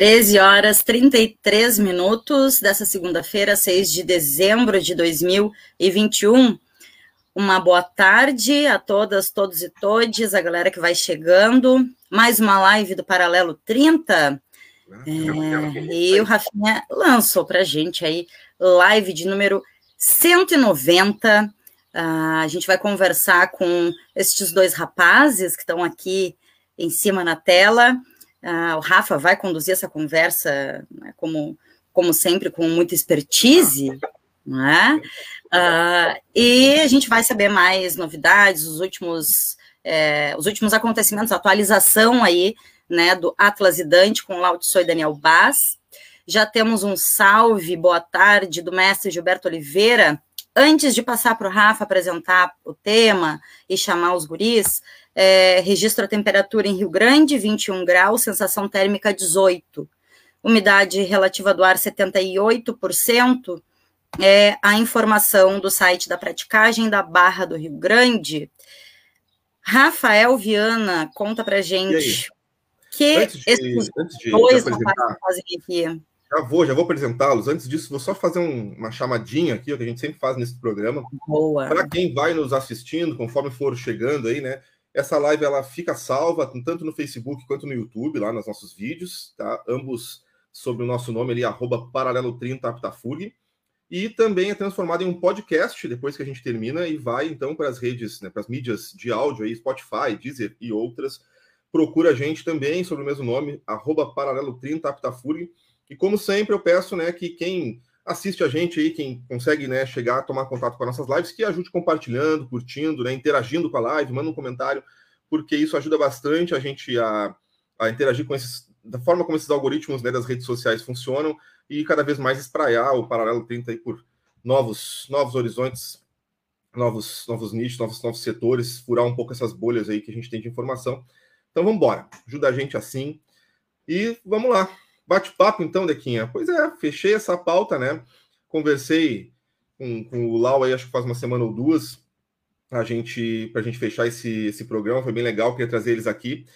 13 horas 33 minutos dessa segunda-feira, 6 de dezembro de 2021. Uma boa tarde a todas, todos e todes, a galera que vai chegando. Mais uma live do Paralelo 30. É, e o Rafinha lançou para gente aí live de número 190. Ah, a gente vai conversar com estes dois rapazes que estão aqui em cima na tela. Ah, o Rafa vai conduzir essa conversa, né, como, como sempre, com muita expertise, né? Ah, e a gente vai saber mais novidades, os últimos, é, os últimos acontecimentos, atualização aí, né, do Atlas e Dante com Lautso e Daniel Bass. Já temos um salve, boa tarde, do mestre Gilberto Oliveira. Antes de passar para o Rafa apresentar o tema e chamar os guris, é, registro a temperatura em Rio Grande, 21 graus, sensação térmica 18. Umidade relativa do ar 78%. É a informação do site da praticagem da Barra do Rio Grande. Rafael Viana, conta pra gente que antes de, esses antes de, dois de fazem aqui. Já vou, já vou apresentá-los. Antes disso, vou só fazer um, uma chamadinha aqui, que a gente sempre faz nesse programa. Boa. Para quem vai nos assistindo, conforme for chegando aí, né? Essa live ela fica salva tanto no Facebook quanto no YouTube, lá nos nossos vídeos, tá? Ambos sob o nosso nome ali, arroba paralelo 30 Aptafug. E também é transformado em um podcast depois que a gente termina e vai então para as redes, né, para as mídias de áudio aí, Spotify, Deezer e outras. Procura a gente também sobre o mesmo nome, arroba paralelo 30 Aptafug. E como sempre, eu peço né, que quem assiste a gente aí, quem consegue né, chegar tomar contato com as nossas lives, que ajude compartilhando, curtindo, né, interagindo com a live, manda um comentário, porque isso ajuda bastante a gente a, a interagir com esses, da forma como esses algoritmos né, das redes sociais funcionam e cada vez mais espraiar o paralelo 30 aí por novos, novos horizontes, novos, novos nichos, novos, novos setores, furar um pouco essas bolhas aí que a gente tem de informação. Então vamos embora, ajuda a gente assim e vamos lá. Bate-papo, então, Dequinha. Pois é, fechei essa pauta, né? Conversei com, com o Lau aí, acho que faz uma semana ou duas, a gente, para a gente fechar esse, esse programa. Foi bem legal, queria trazer eles aqui.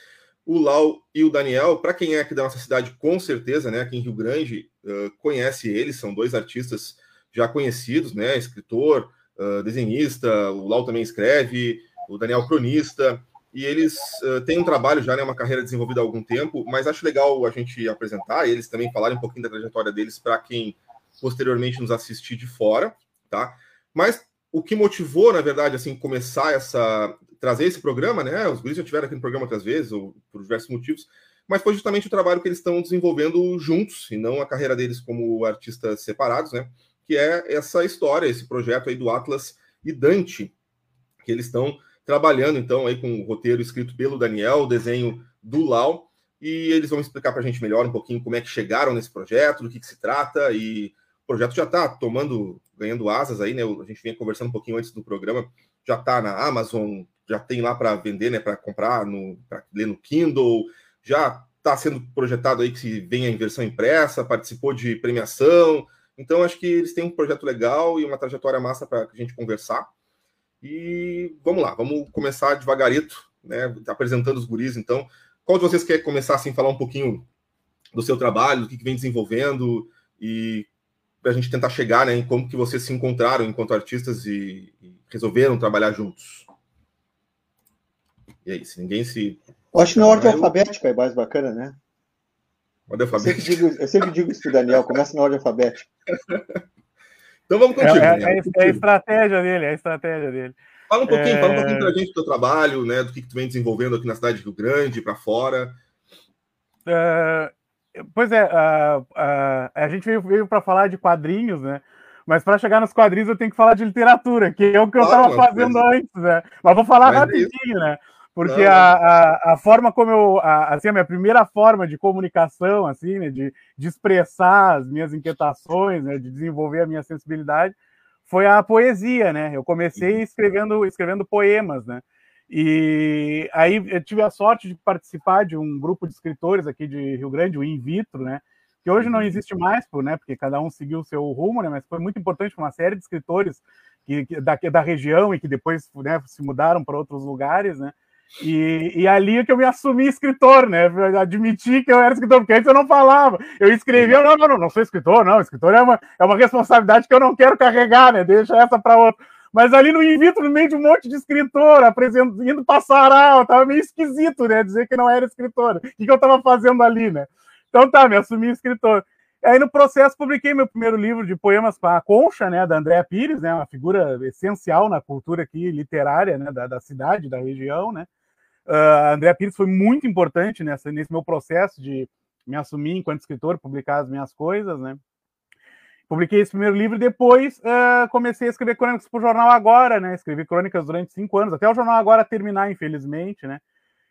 O Lau e o Daniel, para quem é aqui da nossa cidade, com certeza, né? Aqui em Rio Grande, uh, conhece eles, são dois artistas já conhecidos, né? Escritor, uh, desenhista, o Lau também escreve, o Daniel cronista e eles uh, têm um trabalho já, né, uma carreira desenvolvida há algum tempo, mas acho legal a gente apresentar eles também falarem um pouquinho da trajetória deles para quem posteriormente nos assistir de fora, tá? Mas o que motivou, na verdade, assim, começar essa trazer esse programa, né? Os guris já tiveram aqui no programa outras vezes, ou por diversos motivos, mas foi justamente o trabalho que eles estão desenvolvendo juntos, e não a carreira deles como artistas separados, né? Que é essa história, esse projeto aí do Atlas e Dante, que eles estão trabalhando então aí com o roteiro escrito pelo Daniel, o desenho do Lau, e eles vão explicar para a gente melhor um pouquinho como é que chegaram nesse projeto, do que, que se trata, e o projeto já está tomando, ganhando asas aí, né? A gente vinha conversando um pouquinho antes do programa, já está na Amazon, já tem lá para vender, né? Para comprar, para ler no Kindle, já está sendo projetado aí que se venha em versão impressa, participou de premiação. Então, acho que eles têm um projeto legal e uma trajetória massa para a gente conversar. E vamos lá, vamos começar devagarito, né? Apresentando os guris, então. Qual de vocês quer começar assim, falar um pouquinho do seu trabalho, do que, vem desenvolvendo e para a gente tentar chegar né, em como que vocês se encontraram enquanto artistas e, e resolveram trabalhar juntos. E aí, se ninguém se. Eu acho que na ordem eu... alfabética é mais bacana, né? Ordem alfabética. Eu sempre digo, eu sempre digo isso para Daniel, começa na ordem alfabética. Então vamos contigo. É, é, é, a estratégia dele, é a estratégia dele. Fala um pouquinho, é... fala um pouquinho pra gente do teu trabalho, né? Do que, que tu vem desenvolvendo aqui na cidade de Rio Grande, para fora. Uh, pois é, uh, uh, a gente veio, veio para falar de quadrinhos, né? Mas para chegar nos quadrinhos eu tenho que falar de literatura, que é o que eu estava fazendo antes, né? Mas vou falar mas rapidinho, né? Porque a, a, a, forma como eu. A, assim, a minha primeira forma de comunicação, assim, né, de, de expressar as minhas inquietações, né, de desenvolver a minha sensibilidade, foi a poesia, né? Eu comecei uhum. escrevendo, escrevendo poemas, né? E aí eu tive a sorte de participar de um grupo de escritores aqui de Rio Grande, o In Vitro, né? que hoje não existe mais, né, porque cada um seguiu o seu rumo, né, mas foi muito importante para uma série de escritores que, que da, da região e que depois né, se mudaram para outros lugares, né, e, e, ali é que eu me assumi escritor, né? Admiti que eu era escritor, porque antes eu não falava. Eu escrevia, não, não, não, sou escritor, não. Escritor é uma, é uma responsabilidade que eu não quero carregar, né? Deixa essa para outro. Mas ali no invito, no meio de um monte de escritor, apresentando, indo passar aula, tava meio esquisito, né? Dizer que não era escritor. O que, que eu estava fazendo ali, né? Então tá, me assumi escritor. Aí no processo publiquei meu primeiro livro de poemas com a Concha, né, da Andréa Pires, né, uma figura essencial na cultura aqui literária, né, da, da cidade, da região, né. Uh, Andréa Pires foi muito importante nessa, nesse meu processo de me assumir enquanto escritor, publicar as minhas coisas, né. Publiquei esse primeiro livro e depois uh, comecei a escrever crônicas para o Jornal Agora, né, escrevi crônicas durante cinco anos, até o Jornal Agora terminar, infelizmente, né.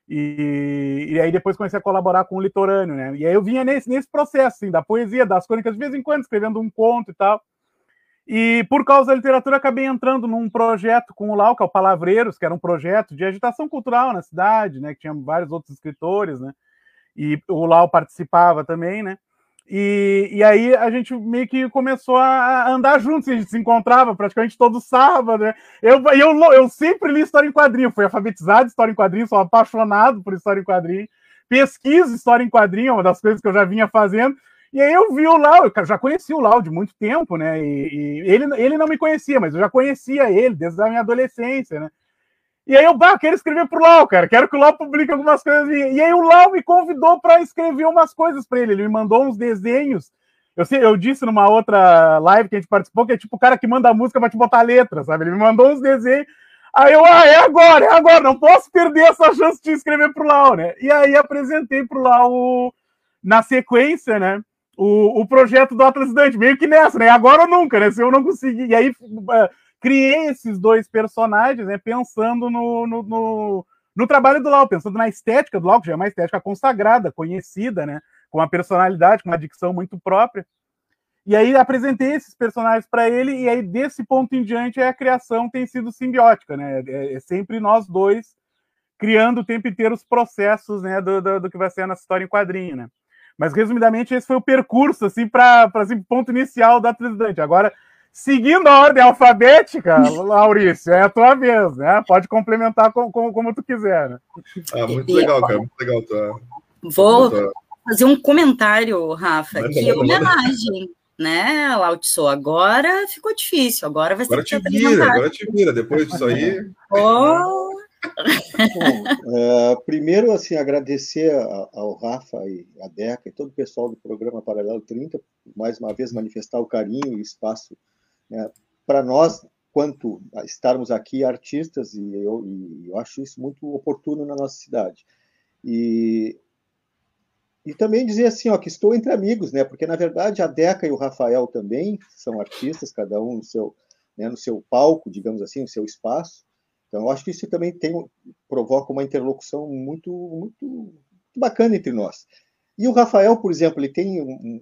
E, e, aí depois comecei a colaborar com o Litorâneo, né? E aí eu vinha nesse, nesse processo, assim, da poesia, das crônicas, de vez em quando, escrevendo um conto e tal. E por causa da literatura, acabei entrando num projeto com o Lau, que é o Palavreiros, que era um projeto de agitação cultural na cidade, né? Que tinha vários outros escritores, né? E o Lau participava também, né? E, e aí a gente meio que começou a andar juntos, a gente se encontrava praticamente todo sábado, né? Eu, eu, eu sempre li história em quadrinho, fui alfabetizado em história em quadrinho, sou apaixonado por história em quadrinho, pesquiso história em quadrinho, é uma das coisas que eu já vinha fazendo, e aí eu vi o Lau, eu já conheci o Lau de muito tempo, né? E, e, ele, ele não me conhecia, mas eu já conhecia ele desde a minha adolescência, né? E aí eu, bah, quero escrever pro Lau, cara, quero que o Lau publique algumas coisas. E aí o Lau me convidou para escrever umas coisas para ele. Ele me mandou uns desenhos. Eu, sei, eu disse numa outra live que a gente participou que é tipo o cara que manda a música para te botar letra, sabe? Ele me mandou uns desenhos. Aí eu, ah, é agora, é agora, não posso perder essa chance de escrever pro Lau, né? E aí apresentei pro Lau, na sequência, né? O, o projeto do Atlas Dante, meio que nessa, né? Agora ou nunca, né? Se eu não conseguir. E aí criei esses dois personagens, né, pensando no, no, no, no, trabalho do Lau, pensando na estética do Lau, que já é uma estética consagrada, conhecida, né, com uma personalidade, com uma dicção muito própria. E aí apresentei esses personagens para ele, e aí desse ponto em diante a criação tem sido simbiótica, né? É, é sempre nós dois criando o tempo inteiro os processos né, do, do, do que vai ser a nossa história em quadrinho, né? Mas resumidamente esse foi o percurso assim para assim, ponto inicial da Trisdante. Agora Seguindo a ordem alfabética, Maurício, é a tua vez, né? Pode complementar com, com, como tu quiser. Né? Ah, muito legal, cara, muito legal. Tá. Vou fazer um comentário, Rafa, que é homenagem, né, Lautso? Agora ficou difícil, agora vai ser agora te vira, agora te vira, depois disso aí... Oh. Bom, é, primeiro, assim, agradecer ao Rafa e a Deca e todo o pessoal do programa Paralelo 30, mais uma vez manifestar o carinho e espaço né, para nós, quanto estarmos aqui artistas, e eu, e eu acho isso muito oportuno na nossa cidade. E, e também dizer assim, ó, que estou entre amigos, né? Porque na verdade a Deca e o Rafael também são artistas, cada um no seu, né, no seu palco, digamos assim, no seu espaço. Então eu acho que isso também tem provoca uma interlocução muito muito, muito bacana entre nós. E o Rafael, por exemplo, ele tem um,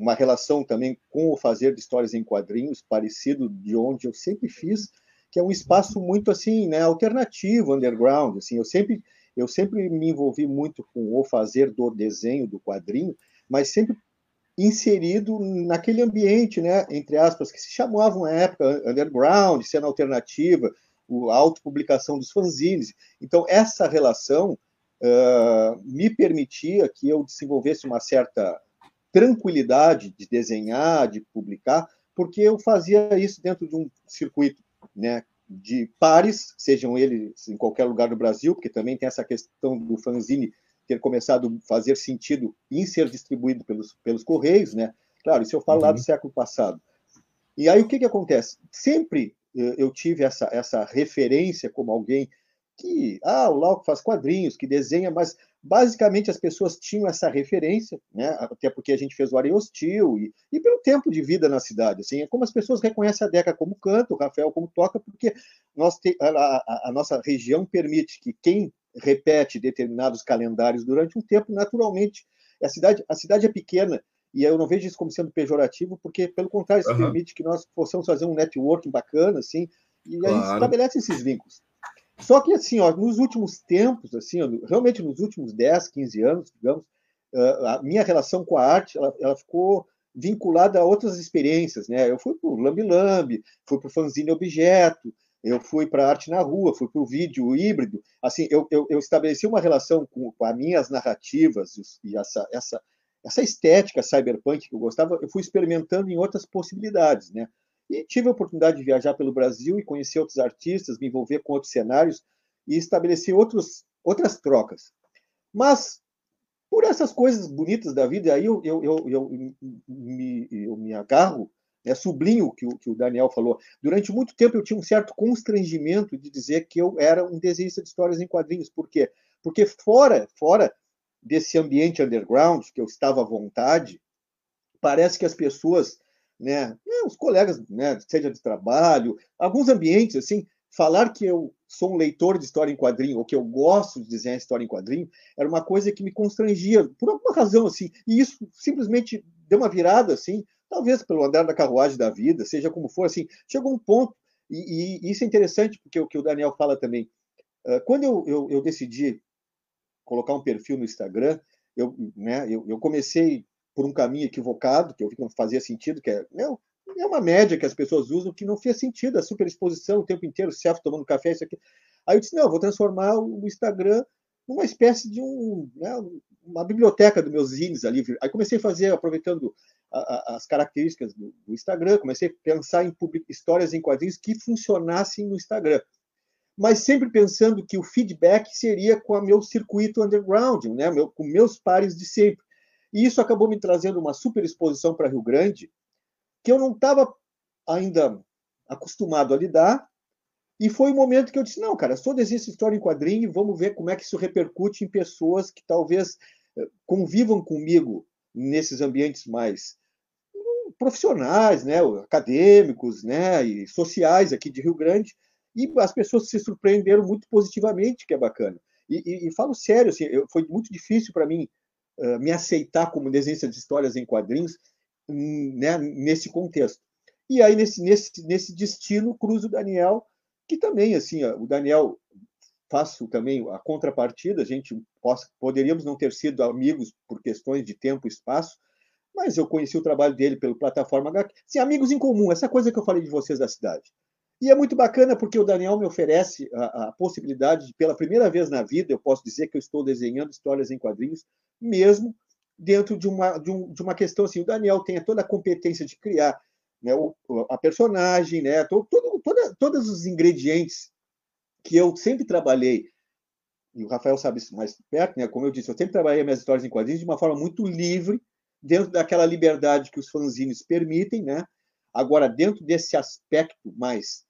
uma relação também com o fazer de histórias em quadrinhos, parecido de onde eu sempre fiz, que é um espaço muito assim, né, alternativo, underground, assim, eu sempre eu sempre me envolvi muito com o fazer do desenho do quadrinho, mas sempre inserido naquele ambiente, né, entre aspas, que se chamavam na época underground, cena alternativa, a autopublicação dos fanzines. Então, essa relação uh, me permitia que eu desenvolvesse uma certa tranquilidade de desenhar, de publicar, porque eu fazia isso dentro de um circuito né, de pares, sejam eles em qualquer lugar do Brasil, porque também tem essa questão do fanzine ter começado a fazer sentido em ser distribuído pelos, pelos correios, né? Claro, isso eu falo uhum. lá do uhum. século passado. E aí o que, que acontece? Sempre eh, eu tive essa, essa referência como alguém que, ah, o Lau faz quadrinhos, que desenha, mas basicamente as pessoas tinham essa referência, né? até porque a gente fez o Areia Hostil, e, e pelo tempo de vida na cidade. Assim, é como as pessoas reconhecem a Deca como canta, o Rafael como toca, porque nós te, a, a, a nossa região permite que quem repete determinados calendários durante um tempo, naturalmente, a cidade, a cidade é pequena, e eu não vejo isso como sendo pejorativo, porque, pelo contrário, isso uhum. permite que nós possamos fazer um networking bacana, assim, e claro. a gente estabelece esses vínculos. Só que, assim, ó, nos últimos tempos, assim, ó, realmente nos últimos 10, 15 anos, digamos, a minha relação com a arte, ela, ela ficou vinculada a outras experiências, né? Eu fui para o Lambi Lambi, fui para o fanzine objeto, eu fui para arte na rua, fui para o vídeo híbrido. Assim, eu, eu, eu, estabeleci uma relação com, com as minhas narrativas e essa, essa, essa estética cyberpunk que eu gostava, eu fui experimentando em outras possibilidades, né? E tive a oportunidade de viajar pelo Brasil e conhecer outros artistas, me envolver com outros cenários e estabelecer outros, outras trocas. Mas por essas coisas bonitas da vida, aí eu, eu, eu, eu me, eu me agarro, né, sublinho o que, o que o Daniel falou. Durante muito tempo eu tinha um certo constrangimento de dizer que eu era um desenhista de histórias em quadrinhos. Por quê? Porque fora, fora desse ambiente underground, que eu estava à vontade, parece que as pessoas, né, né os colegas, né, seja de trabalho, alguns ambientes, assim, falar que eu sou um leitor de história em quadrinho, ou que eu gosto de desenhar história em quadrinho, era uma coisa que me constrangia, por alguma razão, assim, e isso simplesmente deu uma virada, assim, talvez pelo andar da carruagem da vida, seja como for, assim, chegou um ponto, e, e isso é interessante, porque o que o Daniel fala também, quando eu, eu, eu, decidi colocar um perfil no Instagram, eu, né, eu, eu comecei por um caminho equivocado, que eu vi que não fazia sentido, que é, não, é uma média que as pessoas usam que não fez sentido, a superexposição o tempo inteiro, selfie tomando café, isso aqui. Aí eu disse, não, eu vou transformar o Instagram numa espécie de um, né, uma biblioteca dos meus zines ali. Aí comecei a fazer, aproveitando a, a, as características do, do, Instagram, comecei a pensar em histórias em quadrinhos que funcionassem no Instagram. Mas sempre pensando que o feedback seria com o meu circuito underground, né, meu, com meus pares de sempre. E isso acabou me trazendo uma super exposição para Rio Grande, que eu não estava ainda acostumado a lidar. E foi o momento que eu disse: não, cara, sou desenhista história em quadrinho e vamos ver como é que isso repercute em pessoas que talvez eh, convivam comigo nesses ambientes mais hum, profissionais, né, acadêmicos, né, e sociais aqui de Rio Grande. E as pessoas se surpreenderam muito positivamente, que é bacana. E, e, e falo sério, assim, eu, foi muito difícil para mim uh, me aceitar como desenhista de histórias em quadrinhos, né, nesse contexto. E aí, nesse, nesse, nesse destino, cruza o Daniel, que também, assim, o Daniel, faço também a contrapartida, a gente poderíamos não ter sido amigos por questões de tempo e espaço, mas eu conheci o trabalho dele pelo plataforma HQ. Sim, amigos em comum, essa coisa que eu falei de vocês da cidade. E é muito bacana porque o Daniel me oferece a, a, possibilidade de, pela primeira vez na vida, eu posso dizer que eu estou desenhando histórias em quadrinhos, mesmo dentro de uma, de, um, de uma questão assim. O Daniel tem toda a competência de criar né, o, a personagem, né, todo, toda, todos os ingredientes que eu sempre trabalhei, e o Rafael sabe isso mais perto, né, como eu disse, eu sempre trabalhei minhas histórias em quadrinhos de uma forma muito livre, dentro daquela liberdade que os fanzines permitem, né? Agora, dentro desse aspecto mais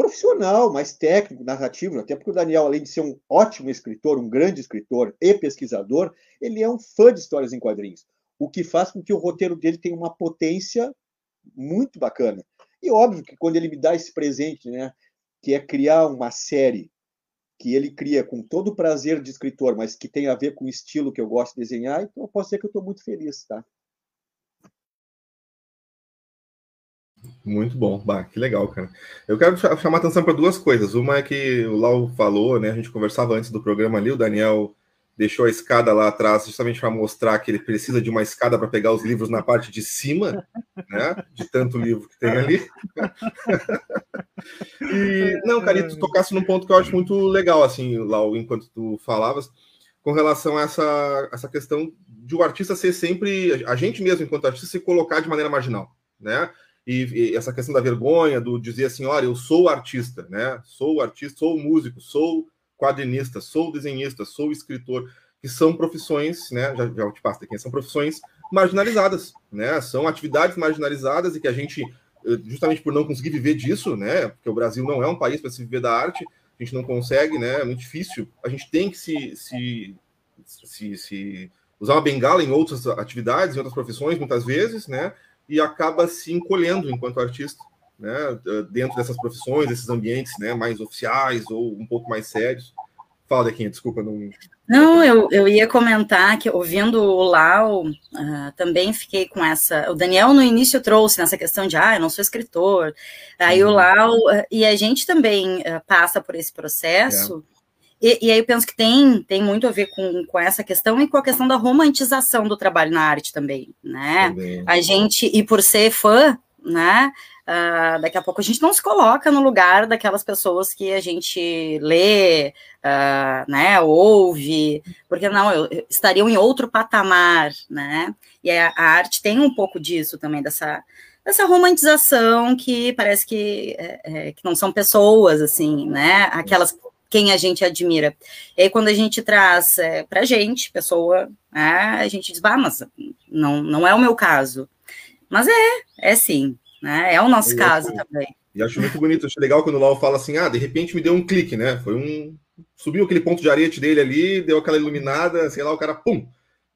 profissional, mais técnico, narrativo, até porque o Daniel, além de ser um ótimo escritor, um grande escritor e pesquisador, ele é um fã de histórias em quadrinhos, o que faz com que o roteiro dele tenha uma potência muito bacana. E óbvio que quando ele me dá esse presente, né, que é criar uma série que ele cria com todo o prazer de escritor, mas que tem a ver com o estilo que eu gosto de desenhar, então eu posso dizer que eu estou muito feliz, tá? Muito bom, bah, que legal, cara. Eu quero chamar atenção para duas coisas. Uma é que o Lau falou, né? A gente conversava antes do programa ali, o Daniel deixou a escada lá atrás justamente para mostrar que ele precisa de uma escada para pegar os livros na parte de cima, né? De tanto livro que tem ali. e não, cara, e tu tocasse num ponto que eu acho muito legal, assim, Lau, enquanto tu falavas, com relação a essa, essa questão de o artista ser sempre, a gente mesmo, enquanto artista, se colocar de maneira marginal, né? E, e, essa questão da vergonha, do dizer assim, olha, eu sou artista, né? Sou artista, sou músico, sou quadrinista, sou desenhista, sou escritor, que são profissões, né? Já, já te passo aqui, são profissões marginalizadas, né? São atividades marginalizadas e que a gente, eh, justamente por não conseguir viver disso, né? Porque o Brasil não é um país para se viver da arte, a gente não consegue, né? É muito difícil. A gente tem que se, se, se, se usar uma bengala em outras atividades, em outras profissões, muitas vezes, né? E acaba se encolhendo enquanto artista, né, dentro dessas profissões, desses ambientes, né, mais oficiais ou um pouco mais sérios. Fala, Dequinha, desculpa, não. Não, eu, eu ia comentar que ouvindo o Lau, uh, também fiquei com essa. O Daniel no início trouxe nessa questão de, ah, eu não sou escritor. Aí uhum. o Lau, uh, e a gente também uh, passa por esse processo. É e, e, aí eu penso que tem, tem muito a ver com, com essa questão e com a questão da romantização do trabalho na arte também, né? Também. A gente, e por ser fã, né? Uh, daqui a pouco a gente não se coloca no lugar daquelas pessoas que a gente lê, uh, né, ouve, porque não, eu, estariam em outro patamar, né? E a, a, arte tem um pouco disso também, dessa, dessa romantização que parece que, é, é, que não são pessoas, assim, né? Aquelas quem a gente admira. E aí, quando a gente traz é, para a gente, pessoa, né, a gente diz, bah, mas não, não é o meu caso. Mas é, é sim, né? É o nosso caso também. E acho muito bonito, acho legal quando o Lau fala assim, ah, de repente me deu um clique, né? Foi um. Subiu aquele ponto de arete dele ali, deu aquela iluminada, sei lá, o cara, pum!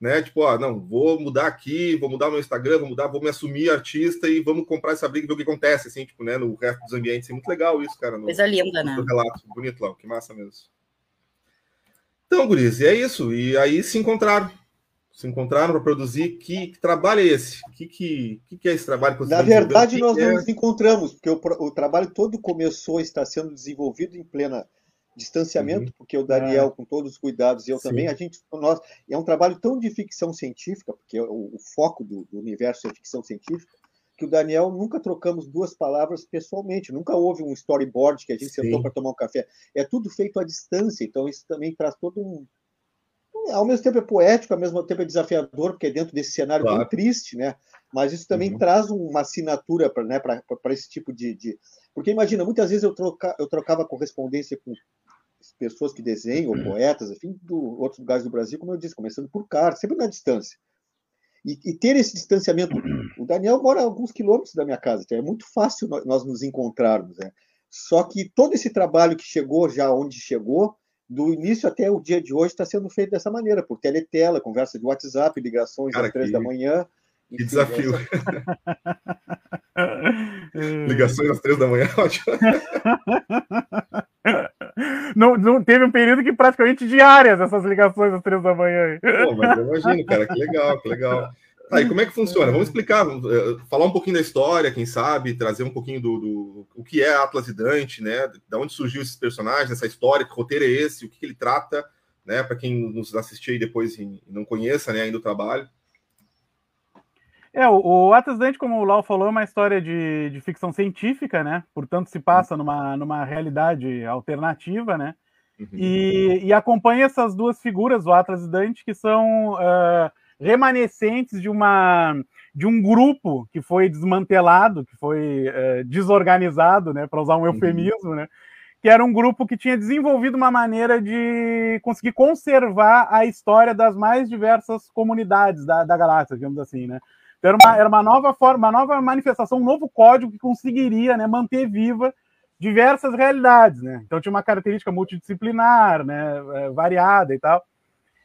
Né? Tipo, ó, não, vou mudar aqui, vou mudar meu Instagram, vou mudar, vou me assumir artista e vamos comprar essa briga e ver o que acontece, assim, tipo, né, no resto dos ambientes. É muito legal isso, cara. No, Coisa linda, né? Relato. Bonito, Lau, que massa mesmo. Então, Guriz, é isso. E aí se encontraram se encontraram para produzir. Que, que, trabalho é esse? O que, que, que, é esse trabalho? Na verdade, nós não é? nos encontramos, porque o, o, trabalho todo começou, está sendo desenvolvido em plena distanciamento, uhum. porque o Daniel, é. com todos os cuidados, e eu Sim. também, a gente, nós, é um trabalho tão de ficção científica, porque o, o foco do, do, universo é ficção científica, que o Daniel nunca trocamos duas palavras pessoalmente, nunca houve um storyboard que a gente Sim. sentou para tomar um café. É tudo feito à distância, então isso também traz todo um, ao mesmo tempo é poético, ao mesmo tempo é desafiador, porque é dentro desse cenário claro. tão triste, né? Mas isso também uhum. traz uma assinatura para né, esse tipo de, de, Porque imagina, muitas vezes eu, troca, eu trocava correspondência com pessoas que desenham, ou poetas, enfim, de outros lugares do Brasil, como eu disse, começando por carta, sempre na distância. E, e, ter esse distanciamento. O Daniel mora a alguns quilômetros da minha casa, então é muito fácil nós nos encontrarmos. Né? Só que todo esse trabalho que chegou já onde chegou, do início até o dia de hoje está sendo feito dessa maneira, por teletela, conversa de WhatsApp, ligações Cara, às três da manhã. Que desafio. ligações às três da manhã, ótimo. Não, não teve um período que praticamente diárias essas ligações às três da manhã. Pô, mas eu imagino, cara, que legal, que legal. Tá, e como é que funciona? Vamos explicar, uh, falar um pouquinho da história, quem sabe, trazer um pouquinho do, do o que é Atlas e Dante, né? Da onde surgiu esses personagens, essa história, que roteiro é esse, o que, que ele trata, né? Para quem nos assistir aí depois e não conheça, né, ainda o trabalho. É, o, o Atlas Dante, como o Lau falou, é uma história de, de ficção científica, né? Portanto, se passa numa, numa realidade alternativa, né? Uhum. E, e acompanha essas duas figuras, o Atlas e Dante, que são uh, remanescentes de uma de um grupo que foi desmantelado, que foi é, desorganizado, né, para usar um uhum. eufemismo, uhum. né, que era um grupo que tinha desenvolvido uma maneira de conseguir conservar a história das mais diversas comunidades da, da galáxia, digamos assim, né. Então era uma, era uma nova forma, uma nova manifestação, um novo código que conseguiria, né, manter viva diversas realidades, né. Então tinha uma característica multidisciplinar, né, é, variada e tal.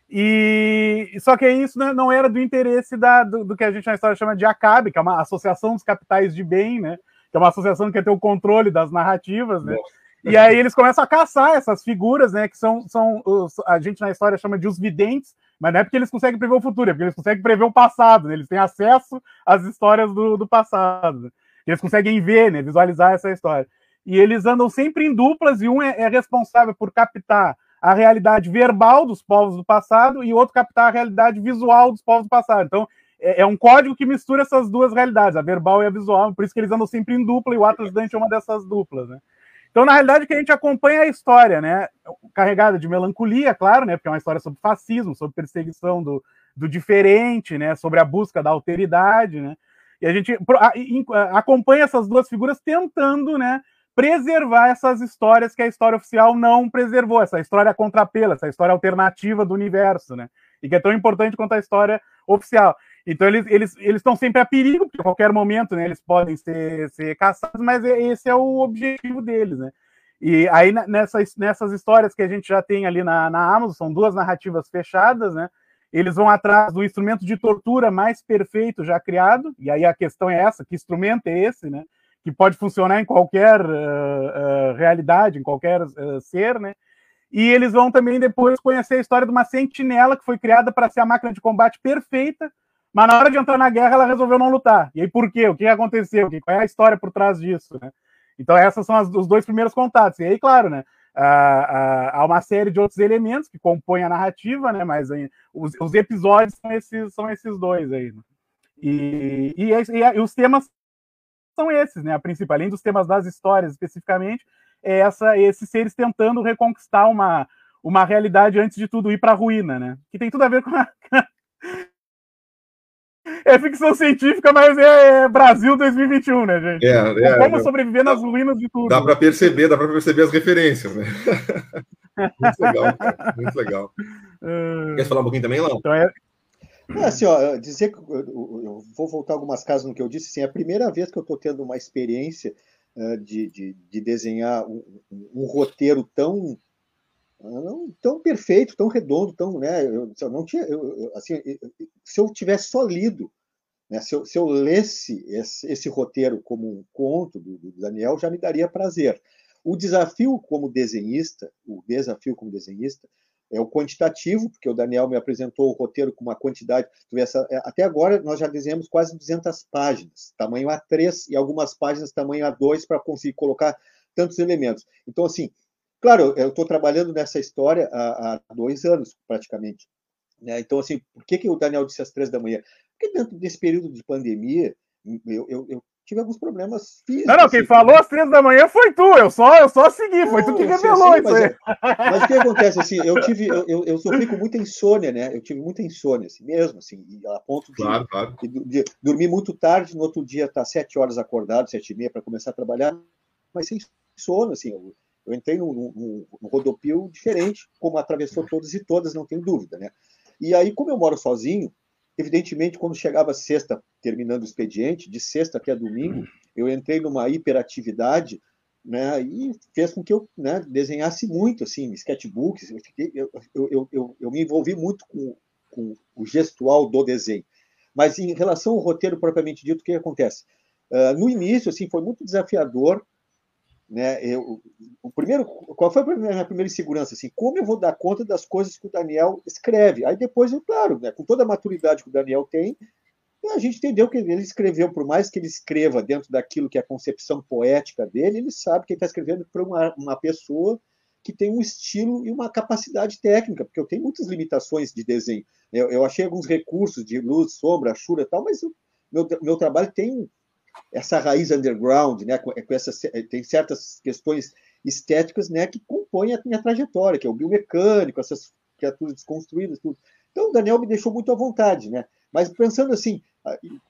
E só que isso não era do interesse da, do, do, que a gente na história chama de ACAB, que é uma associação dos capitais de bem, né? Que é uma associação que quer ter o controle das narrativas, né? E aí eles começam a caçar essas figuras, né? Que são, são os, a gente na história chama de os videntes, mas não é porque eles conseguem prever o futuro, é porque eles conseguem prever o passado, né? Eles têm acesso às histórias do, do passado. Né? Eles conseguem ver, né? Visualizar essa história. E eles andam sempre em duplas, e um é, é responsável por captar a realidade verbal dos povos do passado e outro captar a realidade visual dos povos do passado. Então, é, é, um código que mistura essas duas realidades, a verbal e a visual, por isso que eles andam sempre em dupla e o Atlas Dante é uma dessas duplas, né? Então, na realidade, que a gente acompanha a história, né? Carregada de melancolia, claro, né? Porque é uma história sobre fascismo, sobre perseguição do, do diferente, né? Sobre a busca da alteridade, né? E a gente acompanha essas duas figuras tentando, né? preservar essas histórias que a história oficial não preservou, essa história contrapela, essa história alternativa do universo, né? E que é tão importante quanto a história oficial. Então eles eles eles estão sempre a perigo, porque a qualquer momento, né, eles podem ser, ser caçados, mas esse é o objetivo deles, né? E aí nessas, nessas histórias que a gente já tem ali na, na Amazon, são duas narrativas fechadas, né? Eles vão atrás do instrumento de tortura mais perfeito já criado, e aí a questão é essa: que instrumento é esse, né? que pode funcionar em qualquer uh, uh, realidade, em qualquer uh, ser, né? E eles vão também depois conhecer a história de uma sentinela que foi criada para ser a máquina de combate perfeita, mas na hora de entrar na guerra ela resolveu não lutar. E aí por quê? O que aconteceu? Qual é a história por trás disso, né? Então essas são as, os dois primeiros contatos. E aí, claro, né? Uh, há uma série de outros elementos que compõem a narrativa, né? Mas os, os, episódios são esses, são esses dois aí. Né? E, e, e, e, os temas são esses, né? A principal, além dos temas das histórias especificamente, é essa, esses seres tentando reconquistar uma, uma realidade antes de tudo ir para a ruína, né? Que tem tudo a ver com a, é ficção científica, mas é Brasil 2021, né, gente? É, é, Como é, sobreviver nas ruínas de tudo. Dá para perceber, dá para perceber as referências, né? muito legal, cara, muito legal. Uh... Quer falar um pouquinho também, Lão? Então é... é... assim, ó, dizer que eu, eu, vou voltar algumas casas no que eu disse, assim, é a primeira vez que eu estou tendo uma experiência uh, de, de, de, desenhar um, um, um roteiro tão não, tão perfeito, tão redondo, tão, né? Eu, eu não tinha, eu, assim, se eu tivesse só lido, né? Se, eu, se eu lesse esse, esse, roteiro como um conto do, do, Daniel, já me daria prazer. O desafio como desenhista, o desafio como desenhista é o quantitativo, porque o Daniel me apresentou o roteiro com uma quantidade. É, até agora nós já desenhamos quase 200 páginas, tamanho A3 e algumas páginas tamanho A2 para conseguir colocar tantos elementos. Então, assim, Claro, eu estou trabalhando nessa história há, há dois anos, praticamente. Né? Então, assim, por que, que o Daniel disse às três da manhã? Porque dentro desse período de pandemia, eu, eu, eu tive alguns problemas físicos. Não, não, quem assim, falou às três da manhã foi tu, eu só, eu só segui, foi não, tu que revelou isso aí. Mas, mas, o que acontece, assim, eu tive, eu, eu, eu, sofri com muita insônia, né? Eu tive muita insônia, assim, mesmo, assim, a ponto de, claro, claro. de, de dormir muito tarde, no outro dia estar tá sete horas acordado, sete e meia, para começar a trabalhar, mas sem sono, assim, eu, eu entrei num, num, num rodopio diferente, como atravessou todas e todas, não tenho dúvida, né? E aí, como eu moro sozinho, evidentemente, quando chegava sexta, terminando o expediente, de sexta até domingo, eu entrei numa hiperatividade, né? E fez com que eu né, desenhasse muito, assim, sketchbooks. Eu, fiquei, eu, eu, eu, eu me envolvi muito com, com o gestual do desenho. Mas em relação ao roteiro propriamente dito, o que acontece? Uh, no início, assim, foi muito desafiador, né? Eu, o primeiro, qual foi a minha primeira insegurança? Assim, como eu vou dar conta das coisas que o Daniel escreve? Aí depois, eu, claro, né, com toda a maturidade que o Daniel tem, a gente entendeu que ele escreveu, por mais que ele escreva dentro daquilo que é a concepção poética dele, ele sabe que ele está escrevendo para uma, uma pessoa que tem um estilo e uma capacidade técnica, porque eu tenho muitas limitações de desenho. Eu, eu achei alguns recursos de luz, sombra, achura e tal, mas o meu, meu trabalho tem essa raiz underground, né, com, com essas, tem certas questões estéticas né, que compõem a minha trajetória, que é o biomecânico, essas criaturas desconstruídas, tudo. Então, o Daniel me deixou muito à vontade, né? Mas pensando assim,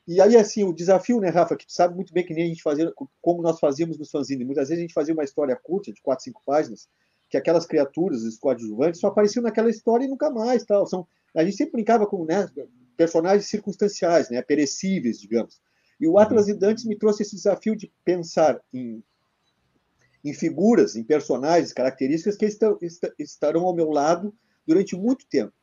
e aí assim, o desafio, né, Rafa, que tu sabe muito bem que nem a gente fazia, como nós fazíamos nos fanzines, muitas vezes a gente fazia uma história curta, de quatro, cinco páginas, que aquelas criaturas, os coadjuvantes, só apareciam naquela história e nunca mais, tal. São, a gente sempre brincava com né, personagens circunstanciais, né, perecíveis, digamos. E o Atlas uhum. e Dantes me trouxe esse desafio de pensar em, em figuras, em personagens, características que estão, estarão ao meu lado durante muito tempo.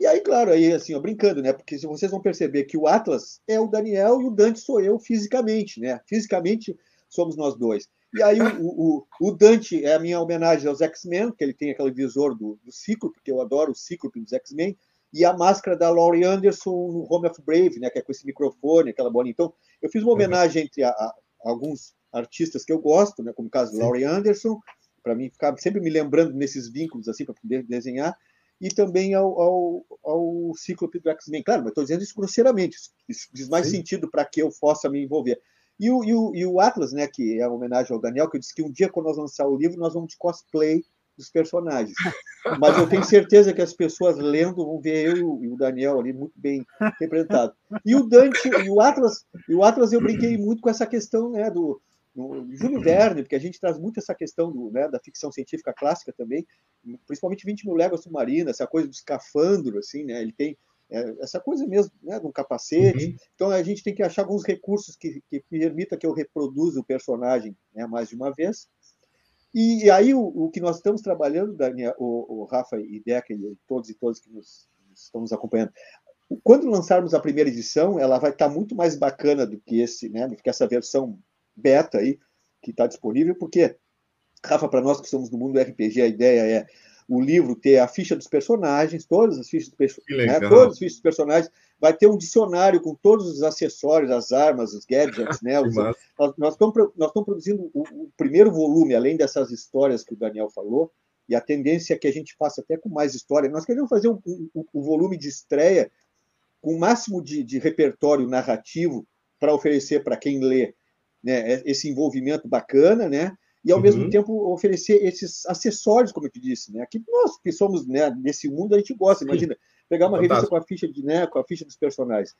E aí, claro, aí assim, ó, brincando, né? Porque se vocês vão perceber que o Atlas é o Daniel e o Dante sou eu fisicamente, né? Fisicamente somos nós dois. E aí o, o, o Dante é a minha homenagem aos X-Men, que ele tem aquele visor do, do porque eu adoro o Cíclope dos X-Men, e a máscara da Laurie Anderson no Home of Brave, né, que é com esse microfone, aquela bolinha. Então, eu fiz uma uhum. homenagem entre a, a, alguns artistas que eu gosto, né, como o caso de Laurie Anderson, para mim ficar sempre me lembrando nesses vínculos assim para poder desenhar, e também ao, ao, ao Cíclope do X-Men. Claro, mas estou dizendo isso grosseiramente, isso diz mais Sim. sentido para que eu possa me envolver. E o, e, o, e o Atlas, né, que é a homenagem ao Daniel, que eu disse que um dia, quando nós lançar o livro, nós vamos de cosplay dos personagens. Mas eu tenho certeza que as pessoas lendo vão ver eu e o Daniel ali muito bem representado. E o Dante e o Atlas, e o Atlas eu brinquei muito com essa questão, né, do, do Júlio Verne, porque a gente traz muito essa questão do, né, da ficção científica clássica também, principalmente 20 mil léguas submarinas, essa coisa do escafandro, assim, né, ele tem é, essa coisa mesmo, né, de um capacete. Uhum. Então a gente tem que achar alguns recursos que, que permita que eu reproduza o personagem né, mais de uma vez. E, e aí o, o, que nós estamos trabalhando, Daniel, o, o Rafa e Deca e todos e todos que nos, estão nos acompanhando, quando lançarmos a primeira edição, ela vai estar muito mais bacana do que esse, né, do que essa versão beta aí que está disponível, porque Rafa, para nós que somos do mundo RPG, a ideia é o livro ter a ficha dos personagens, todas as fichas, do, né, todas as fichas dos personagens, vai ter um dicionário com todos os acessórios, as armas, os gadgets, né? Os, nós, nós, estamos, nós estamos produzindo o, o, primeiro volume, além dessas histórias que o Daniel falou, e a tendência é que a gente faça até com mais história. Nós queremos fazer um, um, um volume de estreia com o máximo de, de repertório narrativo para oferecer para quem lê né, esse envolvimento bacana, né? E ao uhum. mesmo tempo oferecer esses acessórios, como eu te disse, né? Que nós que somos né, nesse mundo a gente gosta. Imagina pegar uma Fantástico. revista com a ficha de, né, com a ficha dos personagens.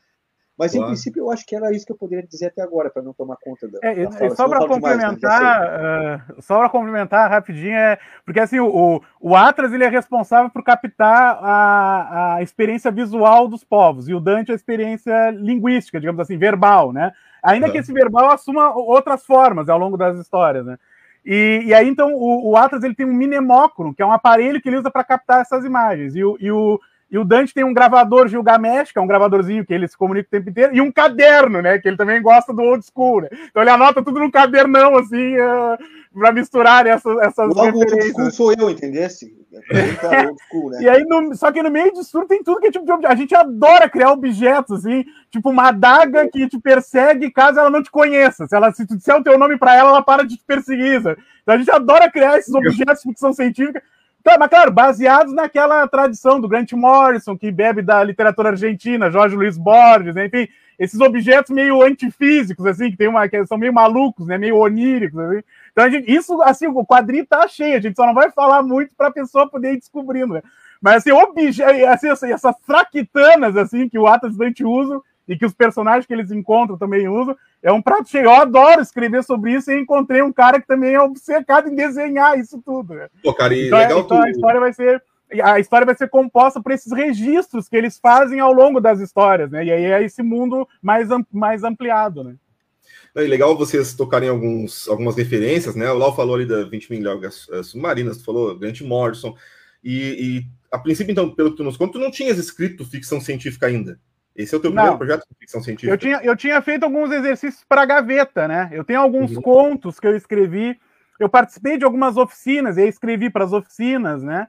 Mas, claro. em princípio, eu acho que era isso que eu poderia dizer até agora, para não tomar conta da. É, da só para complementar, demais, uh, só para complementar rapidinho, é, porque assim, o, o Atlas ele é responsável por captar a, a experiência visual dos povos, e o Dante a experiência linguística, digamos assim, verbal, né? Ainda que esse verbal assuma outras formas ao longo das histórias, né? E, e aí, então, o, o Atlas ele tem um minemócron, que é um aparelho que ele usa para captar essas imagens. E o, e o, e o Dante tem um gravador Gilgamesh, que é um gravadorzinho que ele se comunica o tempo inteiro, e um caderno, né? Que ele também gosta do old school, né? Então ele anota tudo num cadernão, assim, uh, para misturar essas, essas Logo, referências. old school sou eu, entendesse? É school, né? e aí, no, só que no meio disso tudo tem tudo que é tipo de objeto. A gente adora criar objetos, assim, tipo uma adaga que te persegue caso ela não te conheça. Se, ela, se tu disser o teu nome para ela, ela para de te perseguir. Então a gente adora criar esses objetos de ficção científica Tá, mas claro, baseados naquela tradição do Grant Morrison, que bebe da literatura argentina, Jorge Luiz Borges, né? enfim, esses objetos meio antifísicos, assim, que tem uma, que são meio malucos, né? Meio oníricos, assim. Então, gente, isso, assim, o quadrinho tá cheio, a gente só não vai falar muito para a pessoa poder ir descobrindo, né? Mas, assim, obje... assim, essas fraquitanas, assim, que o Atlas Dante usa, e que os personagens que eles encontram também usam. É um prato cheio. Eu adoro escrever sobre isso e encontrei um cara que também é obcecado em desenhar isso tudo. Né? Pô, cara, e então, legal então a história vai ser a história vai ser composta por esses registros que eles fazem ao longo das histórias, né? E aí é esse mundo mais, mais ampliado, né? É legal vocês tocarem alguns, algumas referências, né? O Lau falou ali da 20 milhões submarinas, tu falou Grant Morrison, e, e, a princípio, então, pelo que tu nos conta, tu não tinhas escrito ficção científica ainda. Esse é o teu primeiro projeto de ficção científica? Eu tinha, eu tinha feito alguns exercícios para a gaveta, né? Eu tenho alguns uhum. contos que eu escrevi. Eu participei de algumas oficinas, e aí escrevi para as oficinas, né?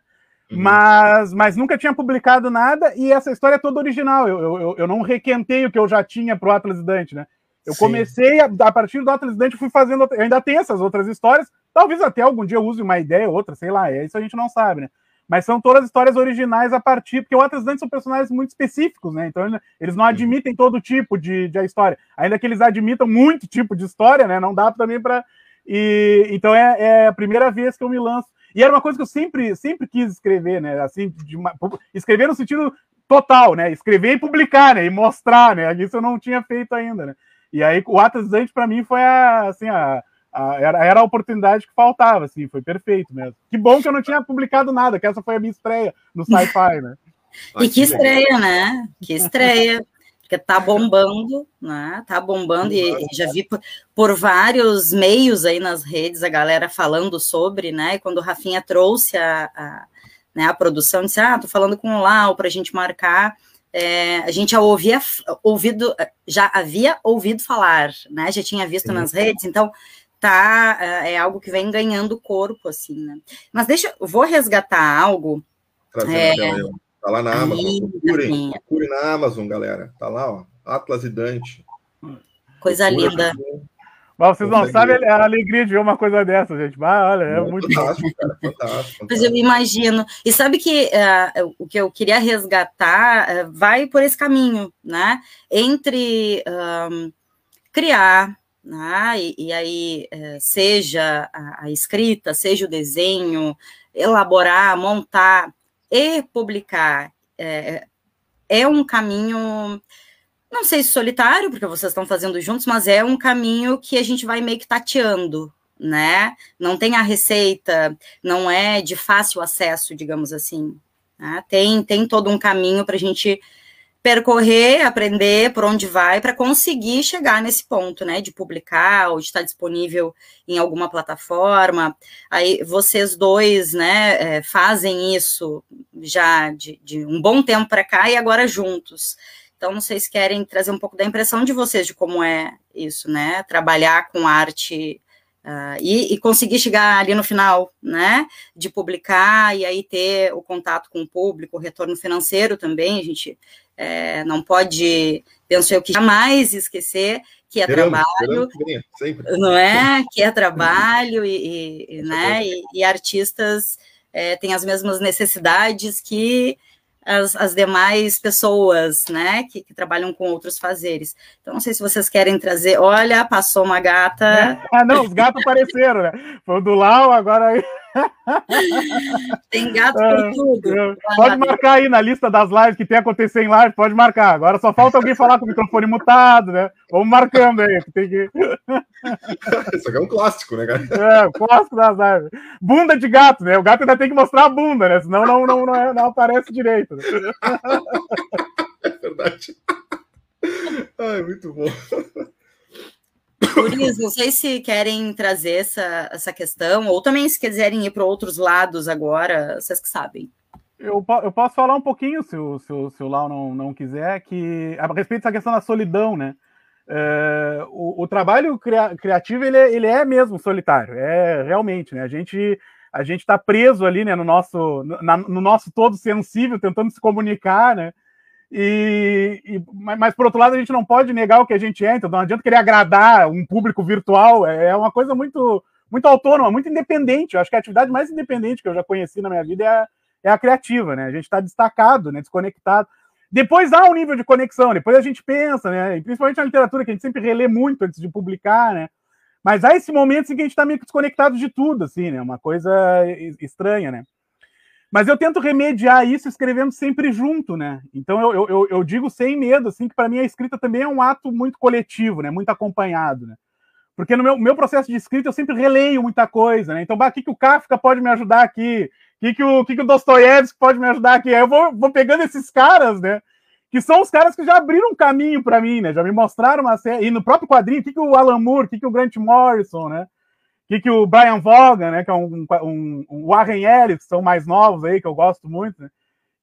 Uhum. Mas, mas nunca tinha publicado nada, e essa história é toda original. Eu, eu, eu não requentei o que eu já tinha para o Atlas Dante, né? Eu Sim. comecei, a, a, partir do Atlas Dante, fui fazendo. Eu ainda tenho essas outras histórias. Talvez até algum dia eu use uma ideia ou outra, sei lá. É isso a gente não sabe, né? Mas são todas histórias originais a partir, porque o Atlas Dante são personagens muito específicos, né? Então eles não admitem todo tipo de, de história, ainda que eles admitam muito tipo de história, né? Não dá também para e então é, é, a primeira vez que eu me lanço. E era uma coisa que eu sempre sempre quis escrever, né? Assim, uma, escrever no sentido total, né? Escrever e publicar, né? E mostrar, né? Isso eu não tinha feito ainda, né? E aí o Atlas Dante para mim foi a, assim a era, era a oportunidade que faltava, assim, foi perfeito mesmo. Que bom que eu não tinha publicado nada, que essa foi a minha estreia no sci-fi, né? e que estreia, né? Que estreia. Porque tá bombando, né? Tá bombando, e, e já vi por, por, vários meios aí nas redes a galera falando sobre, né? E quando o Rafinha trouxe a, a, né, a produção, disse: Ah, tô falando com o Lau para a gente marcar. É, a gente já ouvia, ouvido, já havia ouvido falar, né? Já tinha visto Sim. nas redes, então tá é, é algo que vem ganhando corpo assim, né? Mas deixa, eu vou resgatar algo. É, tá lá na Amazon, procurem, procurem na Amazon, galera. Tá lá, ó, Atlas e Dante. Coisa Procura, linda. Mas vocês não sabem a alegria de ver uma coisa dessa, gente. Mas, olha, é muito fantástico, cara, fantástico, Mas eu imagino. E sabe que uh, o que eu queria resgatar uh, vai por esse caminho, né? Entre um, criar, né? E, e aí, é, seja a, a, escrita, seja o desenho, elaborar, montar e publicar é, é um caminho, não sei se solitário, porque vocês estão fazendo juntos, mas é um caminho que a gente vai meio que tateando, né? Não tem a receita, não é de fácil acesso, digamos assim. Né? Tem, tem todo um caminho para a gente percorrer, aprender por onde vai para conseguir chegar nesse ponto, né, de publicar ou de estar disponível em alguma plataforma. Aí vocês dois, né, é, fazem isso já de, de um bom tempo para cá e agora juntos. Então, não sei se querem trazer um pouco da impressão de vocês de como é isso, né, trabalhar com arte Uh, e, e, conseguir chegar ali no final, né, de publicar e aí ter o contato com o público, o retorno financeiro também, a gente é, não pode, penso eu que jamais esquecer que é queremos, trabalho, queremos, não é? Que é trabalho e, e né? E, e, artistas é, têm as mesmas necessidades que as, as demais pessoas, né, que, que, trabalham com outros fazeres. Então, não sei se vocês querem trazer. Olha, passou uma gata. É. Ah, não, os gatos apareceram, né? Foi do Lau, agora. tem gato por tudo. É. Pode marcar aí na lista das lives que tem acontecer em live, pode marcar. Agora só falta alguém falar com o microfone mutado, né? Vamos marcando aí. Tem que... Isso aqui é um clássico, né, cara? É, clássico das lives. Bunda de gato, né? O gato ainda tem que mostrar a bunda, né? Senão não, não, não, não aparece direito. Né? É verdade. Ai, muito bom. Guris, não sei se querem trazer essa, essa questão, ou também se quiserem ir para outros lados agora, vocês que sabem. Eu, eu posso falar um pouquinho, se o, se o, se o Lau não, não quiser, que a respeito dessa questão da solidão, né? É, o, o, trabalho cria, criativo ele é, ele é mesmo solitário, é realmente, né? A gente a gente está preso ali, né, no nosso na, no nosso todo sensível, tentando se comunicar, né? E, e, mas, por outro lado, a gente não pode negar o que a gente é, então não adianta querer agradar um público virtual, é, é uma coisa muito, muito autônoma, muito independente. Eu acho que a atividade mais independente que eu já conheci na minha vida é a, é a criativa, né? A gente está destacado, né? desconectado. Depois há um nível de conexão, depois a gente pensa, né? E principalmente na literatura, que a gente sempre relê muito antes de publicar, né? Mas há esse momento em que a gente está meio que desconectado de tudo, assim, né? Uma coisa estranha, né? Mas eu tento remediar isso escrevendo sempre junto, né? Então eu, eu, eu digo sem medo, assim, que para mim a escrita também é um ato muito coletivo, né? Muito acompanhado, né? Porque no meu, meu processo de escrita eu sempre releio muita coisa, né? Então, o que, que o Kafka pode me ajudar aqui? O que, que, o, que, que o Dostoiévski pode me ajudar aqui? Aí eu vou, vou pegando esses caras, né? Que são os caras que já abriram um caminho para mim, né? Já me mostraram uma série. E no próprio quadrinho, o que, que o Alan Moore, o que, que o Grant Morrison, né? Que, que o Brian Vaughan, né, que é um, um, um Warren Ellis, que são mais novos aí, que eu gosto muito, né,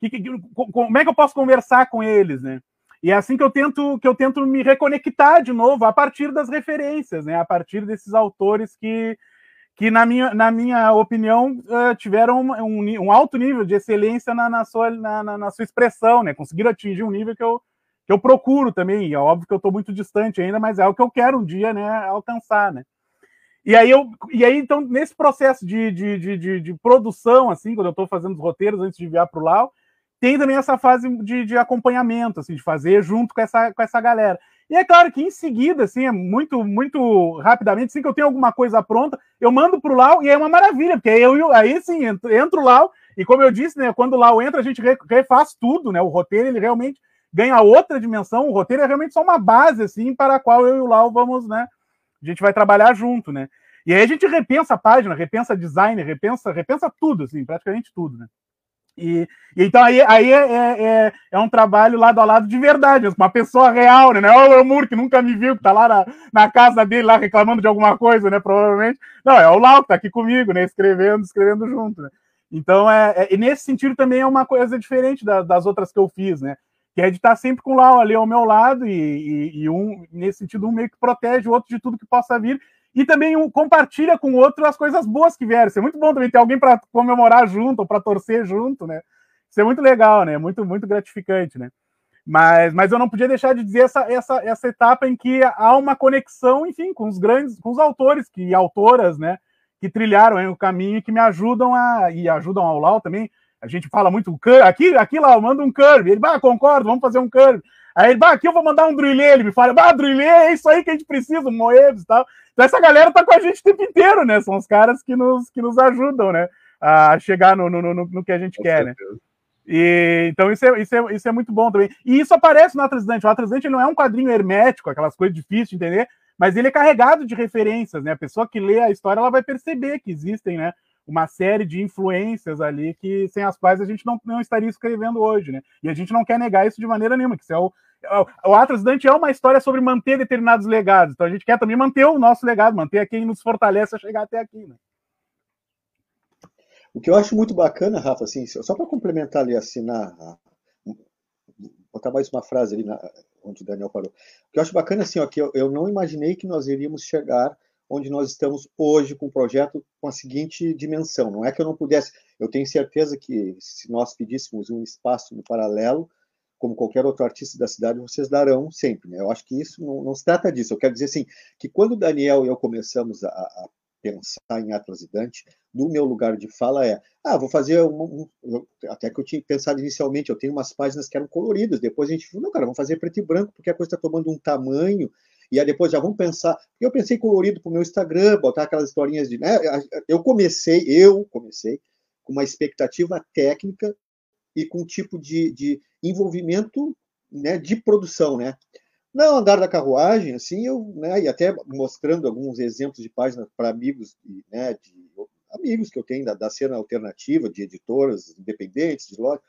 que, que, como é que eu posso conversar com eles, né? E é assim que eu tento que eu tento me reconectar de novo a partir das referências, né? A partir desses autores que, que na, minha, na minha opinião, uh, tiveram um, um, alto nível de excelência na, na sua, na, na, sua expressão, né? Conseguiram atingir um nível que eu, que eu procuro também. É óbvio que eu estou muito distante ainda, mas é o que eu quero um dia né, alcançar, né? E aí, eu, e aí, então, nesse processo de, de, de, de produção, assim, quando eu estou fazendo os roteiros antes de enviar para o Lau, tem também essa fase de, de acompanhamento, assim, de fazer junto com essa, com essa galera. E é claro que em seguida, assim, é muito, muito rapidamente, assim que eu tenho alguma coisa pronta, eu mando para o Lau e é uma maravilha, porque eu, aí sim, entro, entro o Lau, e como eu disse, né, quando o Lau entra, a gente refaz tudo, né? O roteiro, ele realmente ganha outra dimensão, o roteiro é realmente só uma base, assim, para a qual eu e o Lau vamos, né, a gente vai trabalhar junto, né? E aí a gente repensa a página, repensa design, repensa, repensa tudo, assim, praticamente tudo, né? E, e, então aí, aí é, é, é, é um trabalho lado a lado de verdade, uma pessoa real, né? Não é o Lamur que nunca me viu, que tá lá na, na casa dele, lá reclamando de alguma coisa, né? Provavelmente. Não, é o Lau que tá aqui comigo, né? Escrevendo, escrevendo junto, né? Então, é, é, nesse sentido também é uma coisa diferente da, das outras que eu fiz, né? Que é de estar sempre com o Lau ali ao meu lado e, e, e um, nesse sentido, um meio que protege o outro de tudo que possa vir e também um, compartilha com o outro as coisas boas que vieram. Isso é muito bom também ter alguém para comemorar junto ou para torcer junto, né? Isso é muito legal, né? Muito, muito gratificante, né? Mas, mas eu não podia deixar de dizer essa, essa, essa etapa em que há uma conexão, enfim, com os grandes, com os autores que, e autoras, né? Que trilharam hein, o caminho e que me ajudam a. e ajudam ao Lau também. A gente fala muito aqui, aqui lá, eu mando um curve. Ele, ah, concordo, vamos fazer um curve. Aí ele, bah, aqui eu vou mandar um drillê, ele me fala, bah, drillê, é isso aí que a gente precisa, um e tal. Então essa galera tá com a gente o tempo inteiro, né? São os caras que nos, que nos ajudam, né? A chegar no, no, no, no que a gente com quer, né? certeza. né? E, então isso é, isso, é, isso é muito bom também. E isso aparece no Atrasante. O Atrasante não é um quadrinho hermético, aquelas coisas difíceis de entender, mas ele é carregado de referências, né? A pessoa que lê a história, ela vai perceber que existem, né? Uma série de influências ali que sem as quais a gente não, não estaria escrevendo hoje, né? E a gente não quer negar isso de maneira nenhuma, que isso é o, é o Atlas Dante é uma história sobre manter determinados legados. Então a gente quer também manter o nosso legado, manter quem nos fortalece a chegar até aqui, né? O que eu acho muito bacana, Rafa, assim, só para complementar ali, assinar, botar mais uma frase ali na, onde o Daniel parou. O que eu acho bacana, assim, ó, que eu, eu não imaginei que nós iríamos chegar onde nós estamos hoje com o projeto com a seguinte dimensão. Não é que eu não pudesse, eu tenho certeza que se nós pedíssemos um espaço no paralelo, como qualquer outro artista da cidade, vocês darão sempre. Né? Eu acho que isso não, não, se trata disso. Eu quero dizer assim, que quando o Daniel e eu começamos a, a pensar em Atlas e Dante, no meu lugar de fala é, ah, vou fazer um, um, até que eu tinha pensado inicialmente, eu tenho umas páginas que eram coloridas, depois a gente falou, não, cara, vamos fazer preto e branco, porque a coisa está tomando um tamanho, e aí depois já vamos pensar, eu pensei colorido para o meu Instagram, botar aquelas historinhas de, né, eu comecei, eu comecei com uma expectativa técnica e com um tipo de, de envolvimento né, de produção, né? Não andar da carruagem, assim, eu, né, e até mostrando alguns exemplos de páginas para amigos, né, de amigos que eu tenho da, da cena alternativa, de editoras independentes, de loja,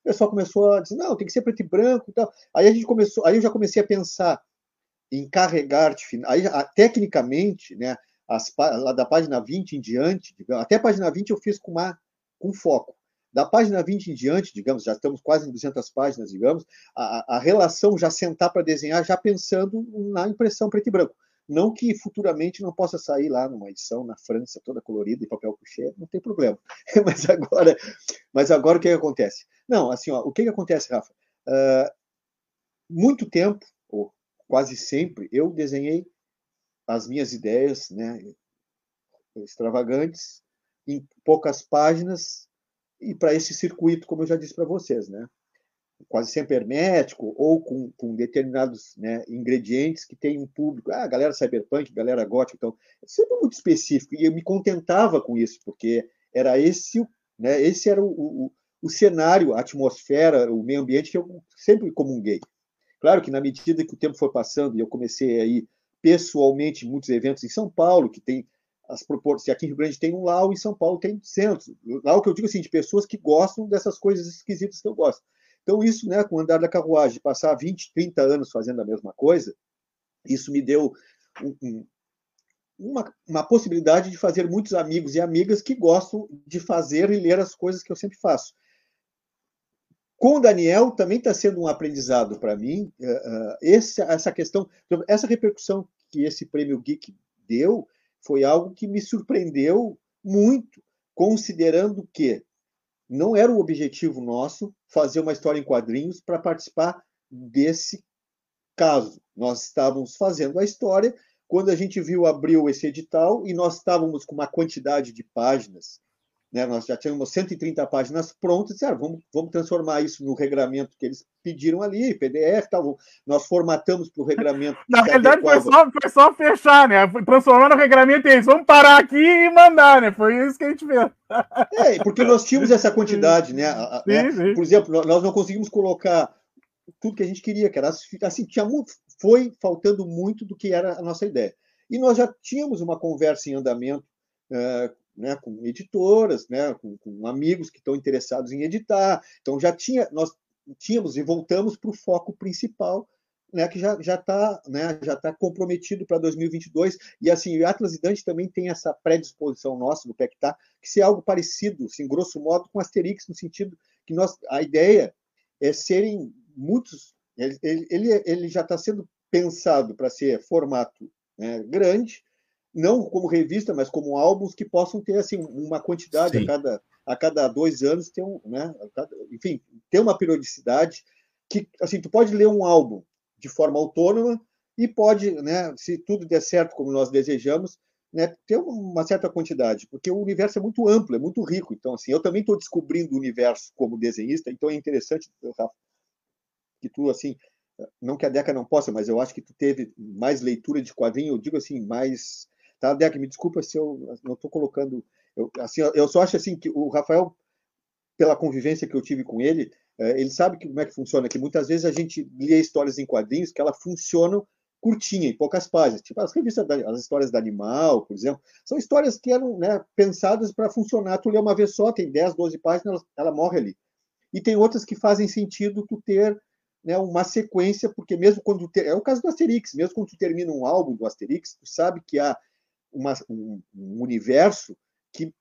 o pessoal começou a dizer, não, tem que ser preto e branco e tal. Aí a gente começou, aí eu já comecei a pensar em carregar, aí, tecnicamente, né, as, lá da página 20 em diante, até a página 20 eu fiz com, uma, com foco. Da página 20 em diante, digamos, já estamos quase em 200 páginas, digamos, a, a relação já sentar para desenhar, já pensando na impressão preto e branco. Não que futuramente não possa sair lá numa edição na França toda colorida e papel couché, não tem problema. mas agora, mas agora o que, que acontece? Não, assim, ó, o que, que acontece, Rafa? Uh, muito tempo, quase sempre, eu desenhei as minhas ideias, né, extravagantes, em poucas páginas, e para esse circuito, como eu já disse para vocês, né? quase sempre hermético ou com, com determinados né, ingredientes que tem um público, ah, galera cyberpunk, galera gótica, então, sempre muito específico, e eu me contentava com isso, porque era esse, né, esse era o, o, o cenário, a atmosfera, o meio ambiente que eu sempre comunguei. Claro que na medida que o tempo foi passando e eu comecei a ir pessoalmente muitos eventos em São Paulo, que tem as proporções. Aqui em Rio Grande tem um Lau, em São Paulo tem centros. Lau que eu digo assim, de pessoas que gostam dessas coisas esquisitas que eu gosto. Então, isso, né, com o andar da carruagem, passar 20, 30 anos fazendo a mesma coisa, isso me deu um, um, uma, uma possibilidade de fazer muitos amigos e amigas que gostam de fazer e ler as coisas que eu sempre faço. Com Daniel também está sendo um aprendizado para mim uh, uh, essa, essa questão, essa repercussão que esse prêmio Geek deu, foi algo que me surpreendeu muito, considerando que não era o objetivo nosso fazer uma história em quadrinhos para participar desse caso. Nós estávamos fazendo a história quando a gente viu abriu esse edital e nós estávamos com uma quantidade de páginas né? Nós já tínhamos 130 páginas prontas, disseram, ah, vamos, vamos transformar isso no regramento que eles pediram ali, PDF, tal. nós formatamos para o regramento. Na realidade, foi só, foi só fechar, né? Transformar no regramento eles vamos parar aqui e mandar, né? Foi isso que a gente fez. É, porque nós tínhamos essa quantidade, né? sim, né? Sim. Por exemplo, nós não conseguimos colocar tudo que a gente queria, que era assim, tinha muito, foi faltando muito do que era a nossa ideia. E nós já tínhamos uma conversa em andamento uh, né, com editoras, né, com, com amigos que estão interessados em editar. Então já tinha, nós tínhamos e voltamos para o foco principal, né, que já já está né, já tá comprometido para 2022 e assim o Atlas e Dante também tem essa predisposição nossa no PECTA que ser algo parecido, assim, grosso modo, com Asterix no sentido que nós a ideia é serem muitos ele, ele, ele já está sendo pensado para ser formato né, grande não como revista, mas como álbuns que possam ter assim uma quantidade a cada a cada dois anos ter um, né, cada, enfim, ter uma periodicidade que assim tu pode ler um álbum de forma autônoma e pode, né, se tudo der certo como nós desejamos, né, ter uma certa quantidade, porque o universo é muito amplo, é muito rico. Então assim, eu também estou descobrindo o universo como desenhista, então é interessante, Rafa, que tu assim não que a Deca não possa, mas eu acho que tu teve mais leitura de quadrinho, eu digo assim, mais Tá, Deck, me desculpa se eu não estou colocando. Eu, assim, eu só acho assim que o Rafael, pela convivência que eu tive com ele, é, ele sabe que, como é que funciona, que muitas vezes a gente lê histórias em quadrinhos que elas funcionam curtinha, em poucas páginas. Tipo as revistas, as histórias da Animal, por exemplo, são histórias que eram né, pensadas para funcionar. Tu lê uma vez só, tem 10, 12 páginas, ela, ela morre ali. E tem outras que fazem sentido tu ter né, uma sequência, porque mesmo quando ter, é o caso do Asterix, mesmo quando tu termina um álbum do Asterix, tu sabe que há uma, um, um, universo que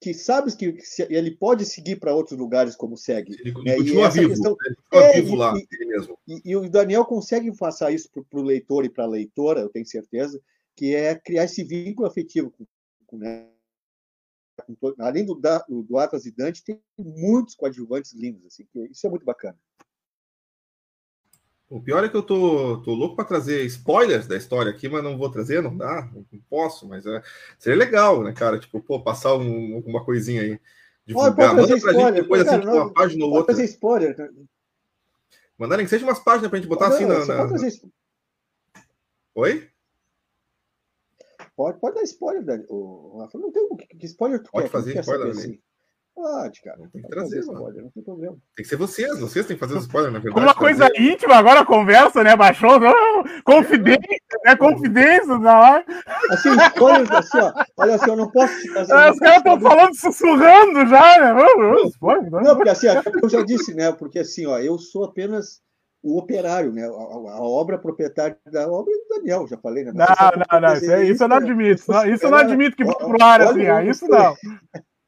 que sabes que ele pode seguir para outros lugares como segue. Ele, ele é, continua vivo, questão, ele continua é, vivo lá, e, mesmo. E, e, o Daniel consegue passar isso para o leitor e para a leitora, eu tenho certeza, que é criar esse vínculo afetivo com, com né, além do, do Atlas e Dante, tem muitos coadjuvantes lindos, assim, que isso é muito bacana. O pior é que eu tô, tô louco para trazer spoilers da história aqui, mas não vou trazer, não dá, não posso, mas é, seria legal, né, cara? Tipo, pô, passar um, alguma coisinha aí. Divulgar. Manda pra spoiler, gente depois cara, assim, não, uma página ou outra. fazer spoiler. Mandarem que seja umas páginas pra gente botar pode, assim na. na... Trazer... Oi? Pode, pode dar spoiler, Dani. O, não tem que spoiler tu pode quer, fazer spoiler, assim? Pode, cara. Não tem que trazer, spoiler, não tem problema. Tem que ser vocês, vocês têm que fazer os spoiler, na verdade. Uma coisa fazer... íntima, agora a conversa, né? Baixou, não, confidência, né? Confidência na hora. Assim, spoilers, assim, ó. Olha assim, eu não posso te fazer. É, os caras estão falando sussurrando já, né? Não, não, porque assim, eu já disse, né? Porque assim, ó, eu sou apenas o operário, né? A, a, obra proprietária da obra é do Daniel, já falei, né? Não, não, não, isso, é, isso eu não admito. Isso eu não admito que pro ar assim, ah, isso não.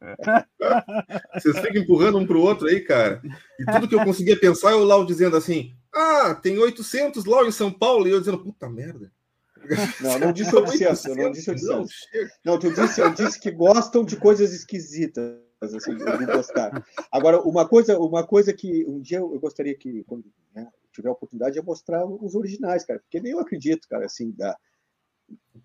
Vocês ficam empurrando um para o outro aí, cara. E tudo que eu conseguia pensar, eu lá dizendo assim: ah, tem 800 lá em São Paulo. E eu dizendo: puta merda. Não, não disse Odisseus. Eu não disse Odisseus. Não, tu disse, eu disse que gostam de coisas esquisitas. Assim, de gostar. Agora, uma coisa, uma coisa que um dia eu gostaria que, quando né, tiver a oportunidade, é mostrar os originais, cara. Porque nem eu acredito, cara, assim, da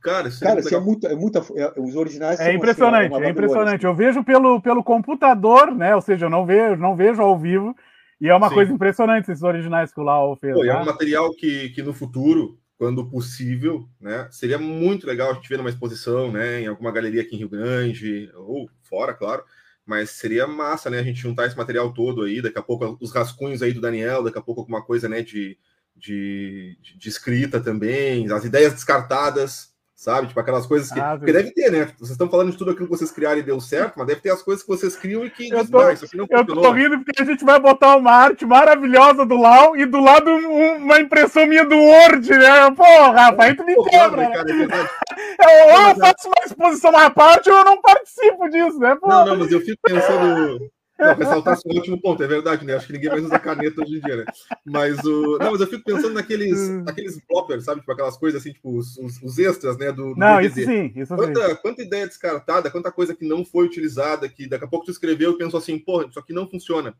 Cara, cara assim, é muito, é muita, é, os originais é impressionante, assim, é, é impressionante. Eu vejo pelo, pelo computador, né? Ou seja, eu não vejo, não vejo ao vivo, e é uma Sim. coisa impressionante esses originais que o Lau fez. Pô, né? É um material que, que no futuro, quando possível, né, seria muito legal a gente ver numa exposição, né, em alguma galeria aqui em Rio Grande ou fora, claro. Mas seria massa, né, a gente juntar esse material todo aí, daqui a pouco os rascunhos aí do Daniel, daqui a pouco alguma coisa, né, de, de, de escrita também, as ideias descartadas, sabe? Tipo aquelas coisas que. Ah, porque deve ter, né? Vocês estão falando de tudo aquilo que vocês criaram e deu certo, mas deve ter as coisas que vocês criam e que. Eu tô, ah, eu tô rindo porque a gente vai botar uma arte maravilhosa do Lau e do lado uma impressão minha do Word, né? Porra, rapaz, aí tu me quebra. Né? Cara, é eu, ou eu faço uma exposição à parte ou eu não participo disso, né? Não, não, mas eu fico pensando. Não, ressaltar esse último ponto, é verdade, né? Acho que ninguém mais usa caneta hoje em dia, né? Mas o. Não, mas eu fico pensando naqueles, naqueles bloppers, sabe? Tipo aquelas coisas assim, tipo, os, os extras, né? Do, do não, isso sim, isso quanta, sim. Quanta ideia descartada, quanta coisa que não foi utilizada, que daqui a pouco tu escreveu e pensou assim, porra, isso aqui não funciona.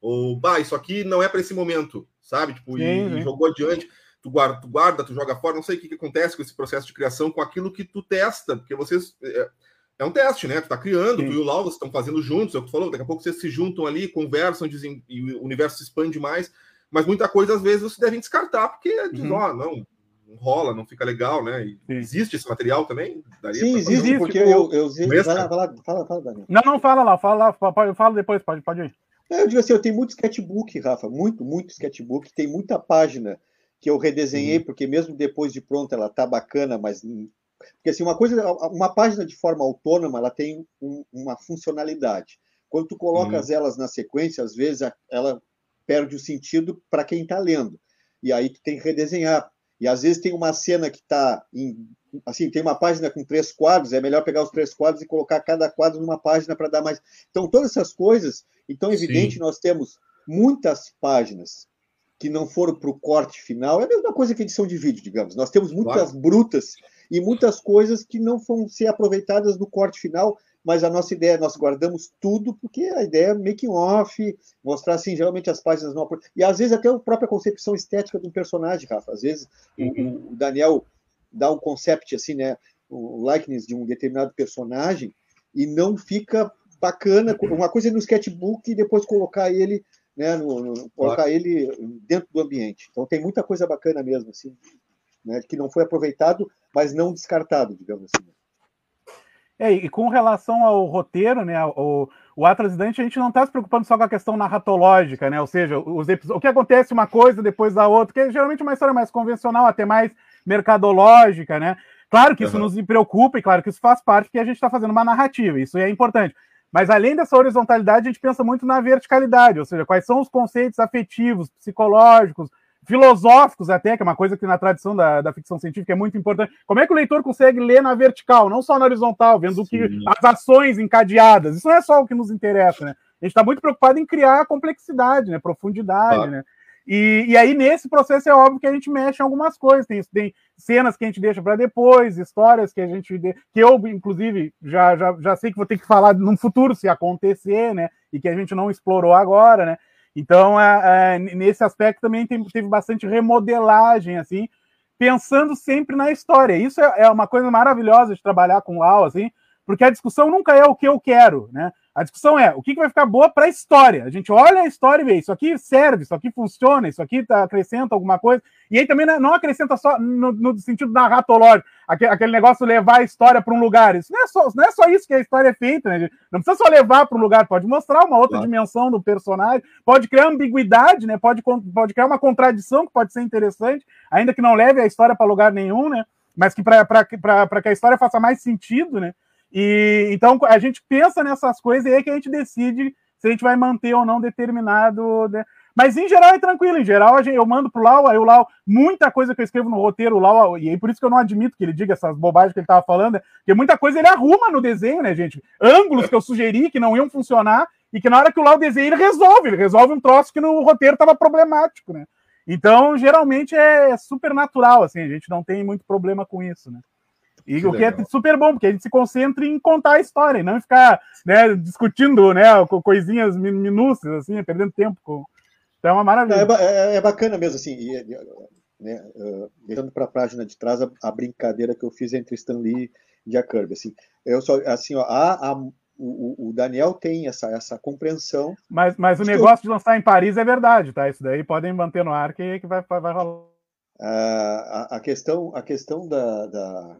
Ou, bah, isso aqui não é para esse momento, sabe? Tipo, sim, e, sim. e, jogou adiante. Tu guarda, tu guarda, tu joga fora, não sei o que, que acontece com esse processo de criação, com aquilo que tu testa, porque vocês. É, é um teste, né? Tu tá criando, Sim. tu e o Lau estão fazendo juntos, é o que tu falou, daqui a pouco vocês se juntam ali, conversam, dizem, e o universo se expande mais, mas muita coisa às vezes vocês devem descartar, porque diz, uhum. ó, oh, não, não rola, não fica legal, né? existe esse material também? Daria Sim, existe, porque tipo, eu, eu, eu vai lá, vai lá, fala, fala, Daniel. Não, não, fala lá, fala lá, eu falo depois, pode, pode ir. Eu digo assim, eu tenho muito sketchbook, Rafa, muito, muito sketchbook, tem muita página que eu redesenhei, uhum. porque mesmo depois de pronta ela tá bacana, mas porque assim, uma coisa, uma página de forma autônoma, ela tem um, uma funcionalidade. Quando tu colocas uhum. elas na sequência, às vezes ela perde o sentido para quem está lendo. E aí tu tem que redesenhar. E às vezes tem uma cena que está assim, tem uma página com três quadros, é melhor pegar os três quadros e colocar cada quadro numa página para dar mais. Então, todas essas coisas, então, evidente, Sim. nós temos muitas páginas que não foram para o corte final. É a mesma coisa que edição de vídeo, digamos. Nós temos muitas claro. brutas e muitas coisas que não vão ser aproveitadas no corte final, mas a nossa ideia, nós guardamos tudo, porque a ideia é making off, mostrar assim, geralmente as páginas não. E às vezes até a própria concepção estética de um personagem, Rafa. Às vezes uhum. o, Daniel dá um concept assim, né? O likeness de um determinado personagem e não fica bacana. Uma coisa é no sketchbook e depois colocar ele, né? No, no, colocar ele dentro do ambiente. Então tem muita coisa bacana mesmo, assim né, que não foi aproveitado, mas não descartado, digamos assim. É, e com relação ao roteiro, né, o, o Atlas Dante, a gente não está se preocupando só com a questão narratológica, né, ou seja, os o que acontece uma coisa depois da outra, que é geralmente uma história mais convencional, até mais mercadológica, né, claro que isso uhum. nos preocupa e claro que isso faz parte, porque a gente está fazendo uma narrativa, isso é importante, mas além dessa horizontalidade, a gente pensa muito na verticalidade, ou seja, quais são os conceitos afetivos, psicológicos, filosóficos até, que é uma coisa que na tradição da, da ficção científica é muito importante. Como é que o leitor consegue ler na vertical, não só na horizontal, vendo o que as ações encadeadas? Isso não é só o que nos interessa, né? A gente está muito preocupado em criar complexidade, né? Profundidade, né? E, e, aí, nesse processo, é óbvio que a gente mexe em algumas coisas. Tem, tem cenas que a gente deixa para depois, histórias que a gente. De, que eu, inclusive, já, já, já sei que vou ter que falar no futuro se acontecer, né? E que a gente não explorou agora, né? Então, é, é, nesse aspecto também tem, teve bastante remodelagem, assim, pensando sempre na história. Isso é, é uma coisa maravilhosa de trabalhar com Lau, assim, porque a discussão nunca é o que eu quero, né? A discussão é o que, que vai ficar boa para a história. A gente olha a história e vê isso aqui serve, isso aqui funciona, isso aqui tá, acrescenta alguma coisa. E aí também não acrescenta só no, no sentido narratológico, aquele, aquele negócio levar a história para um lugar. Isso não é, só, não é só isso que a história é feita, né? Não precisa só levar para um lugar, pode mostrar uma outra claro. dimensão do personagem, pode criar ambiguidade, né? Pode, pode criar uma contradição que pode ser interessante, ainda que não leve a história para lugar nenhum, né? Mas que para que a história faça mais sentido, né? E então a gente pensa nessas coisas e aí que a gente decide se a gente vai manter ou não determinado. Né? Mas em geral é tranquilo, em geral gente, eu mando pro Lau, aí o Lau, muita coisa que eu escrevo no roteiro, o Lau, e aí por isso que eu não admito que ele diga essas bobagens que ele tava falando, porque muita coisa ele arruma no desenho, né, gente? Ângulos que eu sugeri que não iam funcionar, e que na hora que o Lau desenha, ele resolve, ele resolve um troço que no roteiro tava problemático, né? Então, geralmente é super natural, assim, a gente não tem muito problema com isso, né? E que o que é legal. é super bom, porque a gente se concentra em contar a história, e não ficar né, discutindo né, coisinhas minúcias, assim, perdendo tempo. Com... Então é uma maravilha. É, é, é bacana mesmo, assim, e, né, uh, deixando para a página de trás a, a, brincadeira que eu fiz entre Stan Lee e Jack Kirby. Assim, eu só, assim, ó, a, a o, o, Daniel tem essa, essa compreensão. Mas, mas o negócio de lançar em Paris é verdade, tá? Isso daí podem manter no ar que, que vai, vai rolar. A, a, questão, a questão da, da,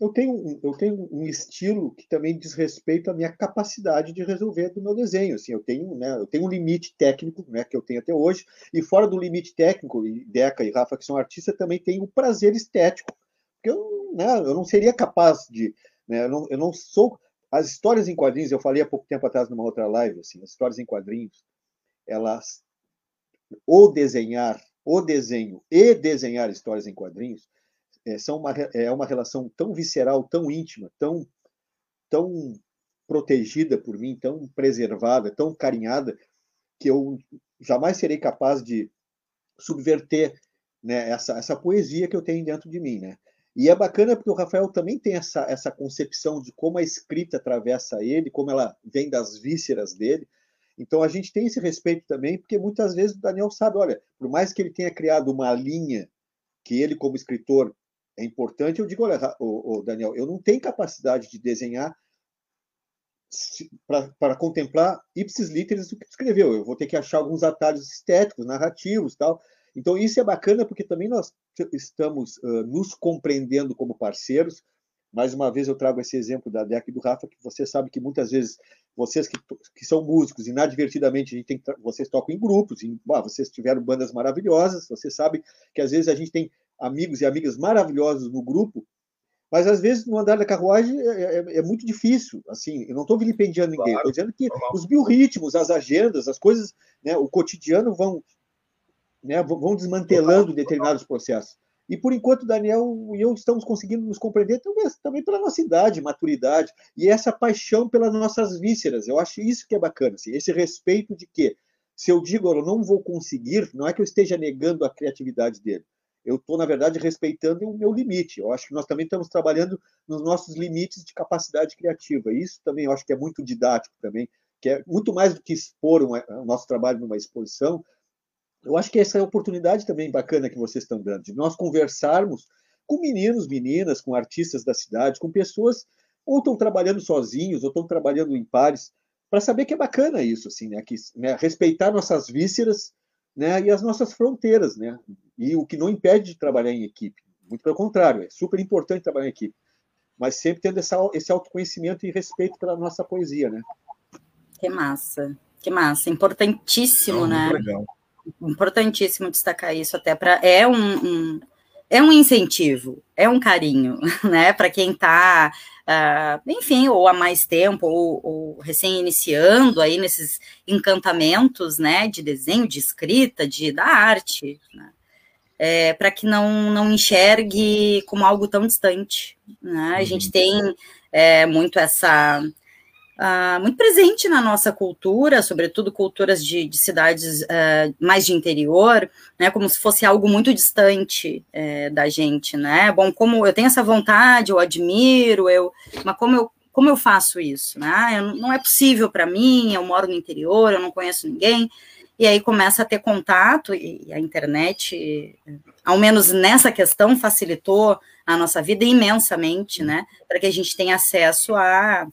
eu tenho, eu tenho um estilo que também diz respeito à minha capacidade de resolver do meu desenho. Assim, eu tenho, né, eu tenho um limite técnico, né, que eu tenho até hoje, e fora do limite técnico, e Deca e Rafa, que são artistas, também tem o prazer estético. Porque eu, né, eu não seria capaz de, né, eu não, eu não sou as histórias em quadrinhos, eu falei há pouco tempo atrás numa outra live, assim, as histórias em quadrinhos, elas ou desenhar, o desenho e desenhar histórias em quadrinhos é, são uma, é uma relação tão visceral, tão íntima, tão, tão protegida por mim, tão preservada, tão carinhada, que eu jamais serei capaz de subverter né, essa, essa poesia que eu tenho dentro de mim. Né? E é bacana porque o Rafael também tem essa, essa concepção de como a escrita atravessa ele, como ela vem das vísceras dele. Então a gente tem esse respeito também, porque muitas vezes o Daniel sabe, olha, por mais que ele tenha criado uma linha que ele como escritor é importante. Eu digo, olha, o, Daniel, eu não tenho capacidade de desenhar para contemplar ipsis literis do que escreveu. Eu vou ter que achar alguns atalhos estéticos, narrativos, tal. Então isso é bacana porque também nós estamos uh, nos compreendendo como parceiros. Mais uma vez eu trago esse exemplo da Deca e do Rafa, que você sabe que muitas vezes vocês que, que são músicos, inadvertidamente a gente tem vocês tocam em grupos, em, ah, vocês tiveram bandas maravilhosas, você sabe que às vezes a gente tem amigos e amigas maravilhosos no grupo, mas às vezes no andar da carruagem é, é, é muito difícil. Assim, eu não estou vilipendiando ninguém, estou dizendo que normal. os biorritmos, as agendas, as coisas, né, o cotidiano vão, né, vão desmantelando determinados processos. E por enquanto, Daniel e eu estamos conseguindo nos compreender também, também pela nossa idade, maturidade, e essa paixão pelas nossas vísceras. Eu acho isso que é bacana, assim, esse respeito de que, se eu digo eu não vou conseguir, não é que eu esteja negando a criatividade dele, eu estou, na verdade, respeitando o meu limite. Eu acho que nós também estamos trabalhando nos nossos limites de capacidade criativa. Isso também eu acho que é muito didático também, que é muito mais do que expor o nosso trabalho numa exposição. Eu acho que essa é a oportunidade também bacana que vocês estão dando, de nós conversarmos com meninos, meninas, com artistas da cidade, com pessoas ou estão trabalhando sozinhos, ou estão trabalhando em pares, para saber que é bacana isso, assim, né? Que, né? Respeitar nossas vísceras né? e as nossas fronteiras, né? E o que não impede de trabalhar em equipe. Muito pelo contrário, é super importante trabalhar em equipe. Mas sempre tendo essa, esse autoconhecimento e respeito pela nossa poesia, né? Que massa, que massa. Importantíssimo, né? Legal. Importantíssimo destacar isso até para é um, um, é um incentivo, é um carinho, né? Para quem está uh, enfim, ou há mais tempo, ou, ou recém-iniciando aí nesses encantamentos, né, de desenho, de escrita, de da arte, né? É, para que não, não enxergue como algo tão distante. Né? A gente uhum. tem é, muito essa uh, muito presente na nossa cultura, sobretudo culturas de, de cidades uh, mais de interior, né, como se fosse algo muito distante uh, da gente, né? Bom, como eu tenho essa vontade, eu admiro, eu, mas como eu como eu faço isso? Né? Eu, não é possível para mim, eu moro no interior, eu não conheço ninguém. E aí começa a ter contato, e a internet, ao menos nessa questão, facilitou a nossa vida imensamente, né? Para que a gente tenha acesso a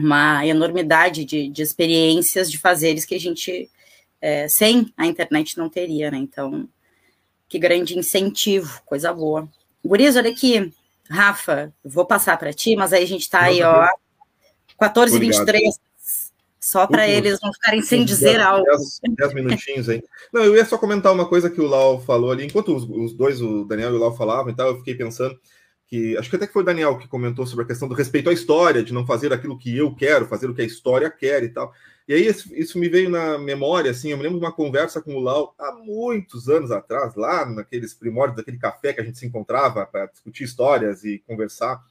uma enormidade de, de experiências, de fazeres que a gente, é, sem a internet, não teria, né? Então, que grande incentivo, coisa boa. Guriz, olha aqui, Rafa, vou passar para ti, mas aí a gente está aí, ó, 14h23, só para eles não ficarem sem dizer dez, algo. 10 minutinhos aí. Não, eu ia só comentar uma coisa que o Lau falou ali, enquanto os, os dois, o Daniel e o Lau falavam e tal, eu fiquei pensando que, acho que até que foi o Daniel que comentou sobre a questão do respeito à história, de não fazer aquilo que eu quero, fazer o que a história quer e tal. E aí isso me veio na memória, assim, eu me lembro de uma conversa com o Lau há muitos anos atrás, lá naqueles primórdios daquele café que a gente se encontrava para discutir histórias e conversar.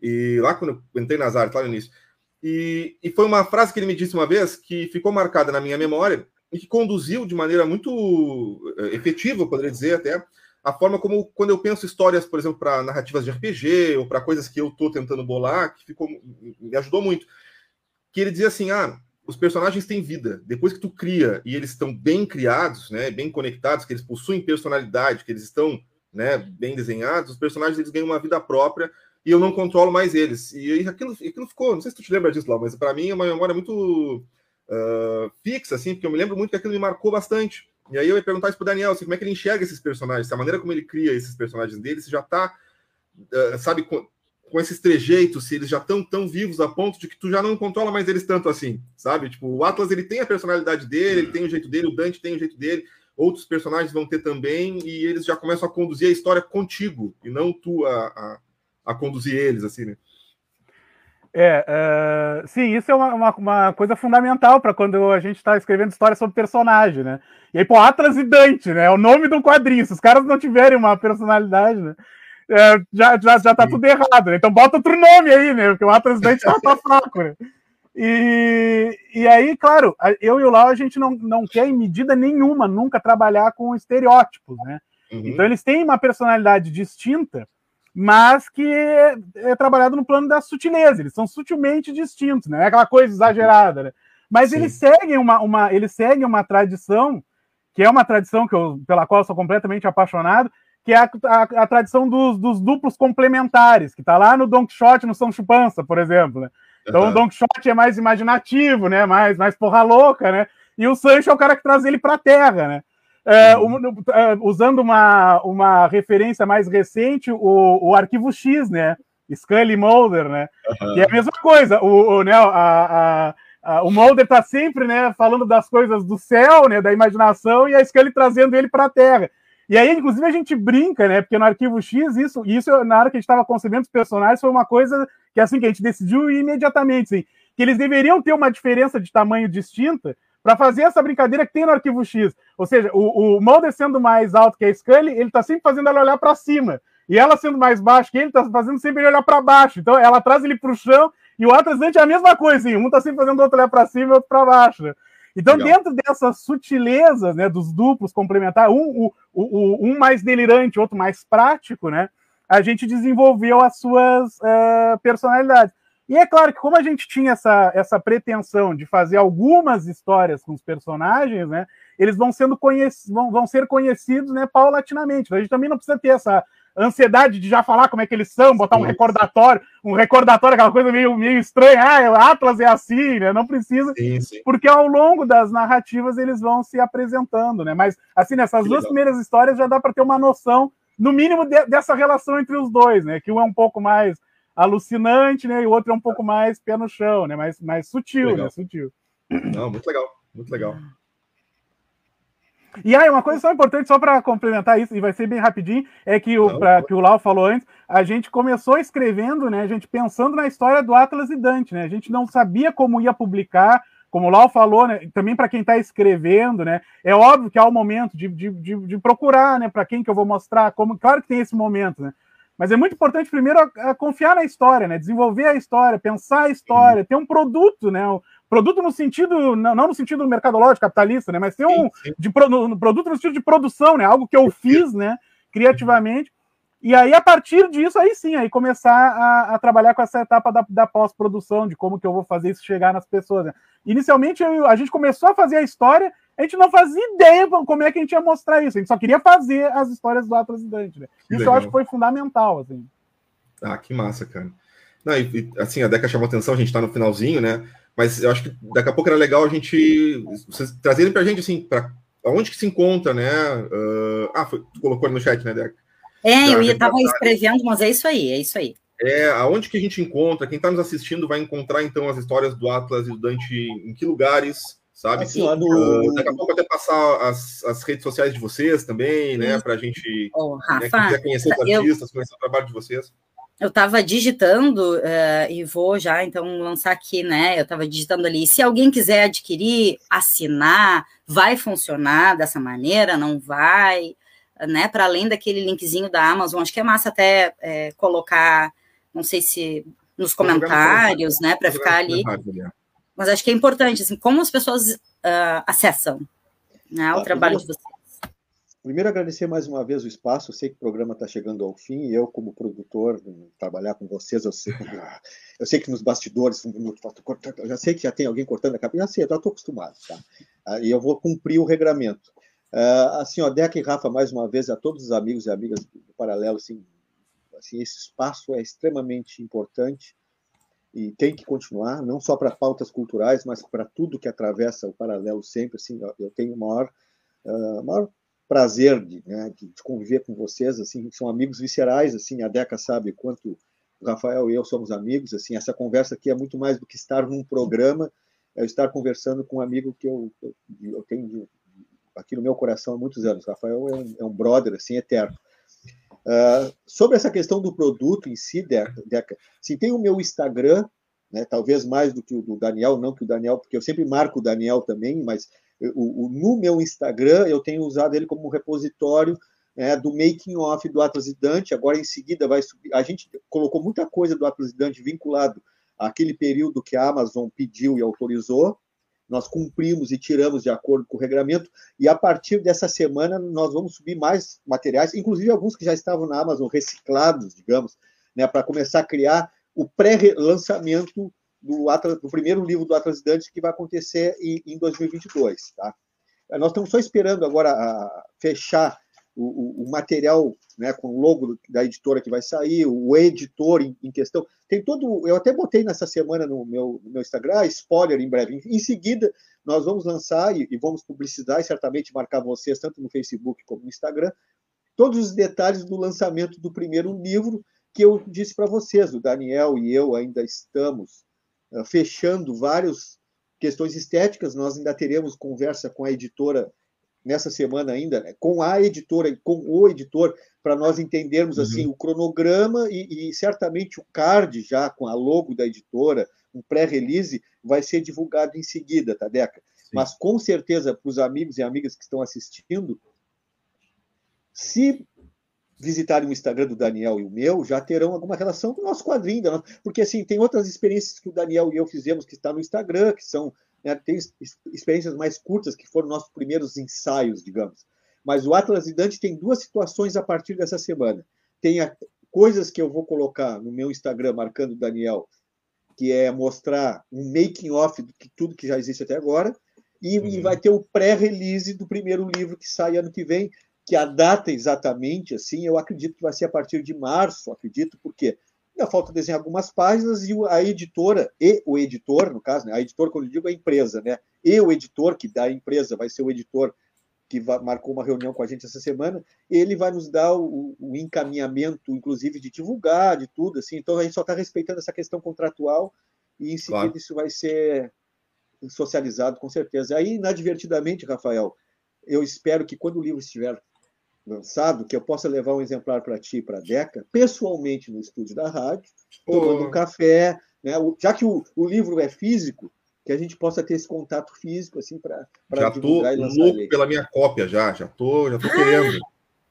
E lá quando eu entrei nas áreas, lá no início. E, e foi uma frase que ele me disse uma vez que ficou marcada na minha memória e que conduziu de maneira muito eh, efetiva, eu poderia dizer até, a forma como, quando eu penso histórias, por exemplo, para narrativas de RPG ou para coisas que eu estou tentando bolar, que ficou, me ajudou muito. Que ele dizia assim: ah, os personagens têm vida. Depois que tu cria e eles estão bem criados, né, bem conectados, que eles possuem personalidade, que eles estão né, bem desenhados, os personagens eles ganham uma vida própria e eu não controlo mais eles. E aquilo, aquilo ficou, não sei se tu te lembra disso lá, mas para mim é uma memória muito uh, fixa, assim, porque eu me lembro muito que aquilo me marcou bastante. E aí eu ia perguntar isso pro Daniel, assim, como é que ele enxerga esses personagens, a maneira como ele cria esses personagens dele, se já tá, uh, sabe, com, com, esses trejeitos, se eles já estão tão vivos a ponto de que tu já não controla mais eles tanto assim, sabe? Tipo, o Atlas, ele tem a personalidade dele, ele tem o jeito dele, o Dante tem o jeito dele, outros personagens vão ter também, e eles já começam a conduzir a história contigo, e não tu a, a a conduzir eles, assim, né? É, uh, sim, isso é uma, uma, uma coisa fundamental para quando a gente está escrevendo história sobre personagem, né? E aí, pô, Atlas e Dante, né? É o nome do quadrinho. Se os caras não tiverem uma personalidade, né? É, já, já, já tá sim. tudo errado, né? Então bota outro nome aí, né? Porque o Atlas e Dante tá, tá fraco, né? E, e aí, claro, eu e o Lau, a gente não, não quer, em medida nenhuma, nunca trabalhar com estereótipos, né? Uhum. Então eles têm uma personalidade distinta, mas que é, é, trabalhado no plano da sutileza, eles são sutilmente distintos, né? não é aquela coisa exagerada, né? Mas Sim. eles seguem uma, uma, eles seguem uma tradição, que é uma tradição que eu, pela qual eu sou completamente apaixonado, que é a, a, a tradição dos, dos, duplos complementares, que está lá no Don Quixote, no São Chupança, por exemplo. Né? Então uhum. o Don Quixote é mais imaginativo, né? mais, mais porra louca, né? E o Sancho é o cara que traz ele para a terra, né? É, um, é, usando uma, uma referência mais recente, o, o arquivo X, né? Scully Mulder, né? Uhum. E é a mesma coisa. O, o, né, a, a, a, o Mulder tá sempre né, falando das coisas do céu, né? Da imaginação, e a Scully trazendo ele para a Terra. E aí, inclusive, a gente brinca, né? Porque no arquivo X, isso, isso na hora que a gente estava concebendo os personagens, foi uma coisa que assim que a gente decidiu imediatamente, assim, que eles deveriam ter uma diferença de tamanho distinta, para fazer essa brincadeira que tem no arquivo X. Ou seja, o, o Mulder sendo mais alto que a Scully, ele está sempre fazendo ela olhar para cima. E ela sendo mais baixo que ele, está fazendo sempre ele olhar para baixo. Então ela traz ele para o chão e o Atlas é a mesma coisa. Assim, um está sempre fazendo o outro olhar para cima e o outro para baixo. Né? Então, Legal. dentro dessas sutilezas né, dos duplos complementares, um, o, o, um mais delirante, outro mais prático, né, a gente desenvolveu as suas uh, personalidades. E é claro que, como a gente tinha essa, essa pretensão de fazer algumas histórias com os personagens, né, eles vão, sendo conhecidos, vão, vão ser conhecidos né, paulatinamente. A gente também não precisa ter essa ansiedade de já falar como é que eles são, botar um recordatório, um recordatório, aquela coisa meio, meio estranha, ah, Atlas é assim, né? Não precisa, sim, sim. porque ao longo das narrativas eles vão se apresentando, né? Mas, assim, nessas que duas legal. primeiras histórias já dá para ter uma noção, no mínimo, de, dessa relação entre os dois, né? Que um é um pouco mais alucinante, né? E o outro é um pouco mais pé no chão, né? Mais, mais sutil, legal. né? Sutil. Não, muito legal, muito legal. E aí, uma coisa só importante, só para complementar isso, e vai ser bem rapidinho, é que o, pra, que o Lau falou antes, a gente começou escrevendo, né? A gente pensando na história do Atlas e Dante, né? A gente não sabia como ia publicar, como o Lau falou, né? Também para quem está escrevendo, né? É óbvio que há o momento de, de, de, de procurar, né? Para quem que eu vou mostrar, como. Claro que tem esse momento, né? Mas é muito importante primeiro a, a confiar na história, né? Desenvolver a história, pensar a história, sim. ter um produto, né? Um produto no sentido, não, não no sentido mercadológico, capitalista, né? Mas ter um sim, sim. De, no, produto no sentido de produção, né? Algo que eu fiz, né? Criativamente. E aí, a partir disso, aí sim, aí começar a, a trabalhar com essa etapa da, da pós-produção, de como que eu vou fazer isso chegar nas pessoas. Né? Inicialmente, eu, a gente começou a fazer a história, a gente não fazia ideia como é que a gente ia mostrar isso. A gente só queria fazer as histórias do Atlas Dante. Né? Isso legal. eu acho que foi fundamental. Assim. Ah, que massa, cara. Não, e, assim, a Deca chamou atenção, a gente está no finalzinho, né? Mas eu acho que daqui a pouco era legal a gente vocês trazerem para a gente assim, para onde que se encontra, né? Uh, ah, foi, tu colocou ali no chat, né, Deca? É, eu estava escrevendo, mas é isso aí, é isso aí. É, aonde que a gente encontra? Quem está nos assistindo vai encontrar então as histórias do Atlas e do Dante em que lugares, sabe? Assim, no... uh, daqui a pouco até passar as, as redes sociais de vocês também, né? Para a gente oh, Rafa, né, quiser conhecer os artistas, eu... conhecer o trabalho de vocês. Eu estava digitando uh, e vou já então lançar aqui, né? Eu estava digitando ali. Se alguém quiser adquirir, assinar, vai funcionar dessa maneira? Não vai? né? Para além daquele linkzinho da Amazon, acho que é massa até é, colocar, não sei se nos comentários, né? Para ficar ali. Mas acho que é importante, assim, como as pessoas uh, acessam né, o ah, trabalho de vocês. Primeiro, agradecer mais uma vez o espaço. Eu sei que o programa está chegando ao fim e eu, como produtor, trabalhar com vocês, eu sei, eu sei que nos bastidores, eu já sei que já tem alguém cortando a cabeça, já sei, eu estou acostumado, tá? Ah, e eu vou cumprir o regramento. Uh, assim, ó, Deca e Rafa, mais uma vez, a todos os amigos e amigas do Paralelo, assim, assim esse espaço é extremamente importante e tem que continuar, não só para pautas culturais, mas para tudo que atravessa o Paralelo sempre, assim, eu tenho o maior, uh, maior prazer de, né, de, conviver com vocês, assim, são amigos viscerais, assim, a Deca sabe quanto o Rafael e eu somos amigos, assim, essa conversa aqui é muito mais do que estar num programa, é estar conversando com um amigo que eu, eu, eu tenho aqui no meu coração há muitos anos. Rafael é um, é um brother assim eterno. Uh, sobre essa questão do produto em si, Deca, Deca se tem o meu Instagram, né, talvez mais do que o do Daniel, não que o Daniel, porque eu sempre marco o Daniel também, mas o, o no meu Instagram eu tenho usado ele como repositório né, do making off do Atlas e Dante. Agora em seguida vai subir. A gente colocou muita coisa do Atlas e Dante vinculado àquele período que a Amazon pediu e autorizou nós cumprimos e tiramos de acordo com o regulamento, e a partir dessa semana nós vamos subir mais materiais, inclusive alguns que já estavam na Amazon reciclados, digamos, né, para começar a criar o pré-lançamento do, do, primeiro livro do Atlas Dante, que vai acontecer em, em 2022. Tá? Nós estamos só esperando agora a fechar o, o, material né, com o logo da editora que vai sair, o editor em, em, questão. Tem todo. Eu até botei nessa semana no meu, no meu Instagram, spoiler em breve. Em, em seguida, nós vamos lançar e, e, vamos publicitar e certamente marcar vocês, tanto no Facebook como no Instagram, todos os detalhes do lançamento do primeiro livro que eu disse para vocês. O Daniel e eu ainda estamos uh, fechando várias questões estéticas, nós ainda teremos conversa com a editora nessa semana ainda, né, com a editora e com o editor, para nós entendermos assim uhum. o cronograma e, e, certamente o card já com a logo da editora, um pré-release, vai ser divulgado em seguida, tá, Deca? Sim. Mas com certeza, para os amigos e amigas que estão assistindo, se visitarem o Instagram do Daniel e o meu, já terão alguma relação com o nosso quadrinho, porque assim, tem outras experiências que o Daniel e eu fizemos que está no Instagram, que são né, tem experiências mais curtas, que foram nossos primeiros ensaios, digamos. Mas o Atlas e Dante tem duas situações a partir dessa semana. Tem a, coisas que eu vou colocar no meu Instagram, marcando Daniel, que é mostrar um making-off de tudo que já existe até agora, e, uhum. e vai ter o pré-release do primeiro livro que sai ano que vem, que a data exatamente, assim, eu acredito que vai ser a partir de março, acredito, porque Ainda falta desenhar algumas páginas e a editora e o editor, no caso, né? a editora, quando eu digo, é a empresa, né? E o editor, que da empresa vai ser o editor que marcou uma reunião com a gente essa semana, ele vai nos dar o, o encaminhamento, inclusive, de divulgar, de tudo, assim. Então, a gente só está respeitando essa questão contratual e, em seguida, claro. isso vai ser socializado, com certeza. Aí, inadvertidamente, Rafael, eu espero que quando o livro estiver lançado, que eu possa levar um exemplar para ti e para a Deca, pessoalmente no estúdio da rádio, tomando um café, né? já que o, o livro é físico, que a gente possa ter esse contato físico assim para já tô louco ele. pela minha cópia já já tô já tô querendo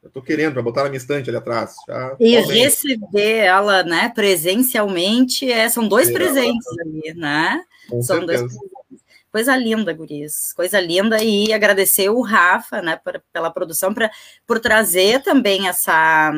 já tô querendo para botar na minha estante ali atrás já, e receber ela né presencialmente é, são dois é, presentes ali né são certeza. dois presentes. Coisa linda, guris, coisa linda, e agradecer o Rafa, né, por, pela produção, pra, por trazer também essa,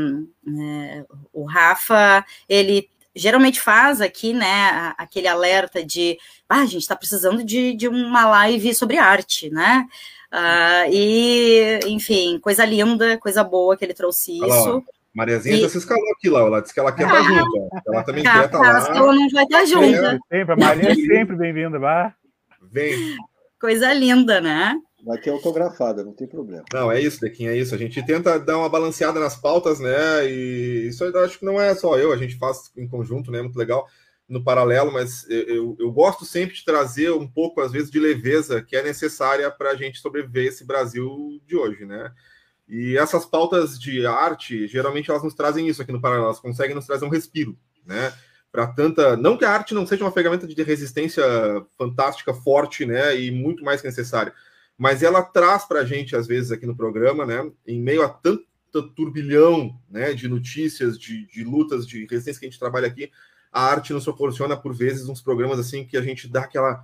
é, o Rafa, ele geralmente faz aqui, né, aquele alerta de, ah, a gente está precisando de, de uma live sobre arte, né, uh, e, enfim, coisa linda, coisa boa que ele trouxe isso. Mariazinha e... já se escalou aqui lá, ela disse que ela quer estar ah, junto, ela também quer estar lá. ela não vai estar junto. Sempre, a Maria é sempre bem-vinda, vá. Vem. Coisa linda, né? Vai ter autografada, não tem problema. Não, é isso, Dequinha, é isso. A gente tenta dar uma balanceada nas pautas, né? E isso eu acho que não é só eu, a gente faz em conjunto, né? Muito legal no paralelo, mas eu, eu, eu gosto sempre de trazer um pouco, às vezes, de leveza que é necessária para a gente sobreviver esse Brasil de hoje, né? E essas pautas de arte, geralmente elas nos trazem isso aqui no paralelo, elas conseguem nos trazer um respiro, né? Para tanta. Não que a arte não seja uma ferramenta de resistência fantástica, forte, né? E muito mais que necessária. Mas ela traz para a gente, às vezes, aqui no programa, né? Em meio a tanto turbilhão né, de notícias, de, de lutas, de resistência que a gente trabalha aqui, a arte nos proporciona, por vezes, uns programas assim que a gente dá aquela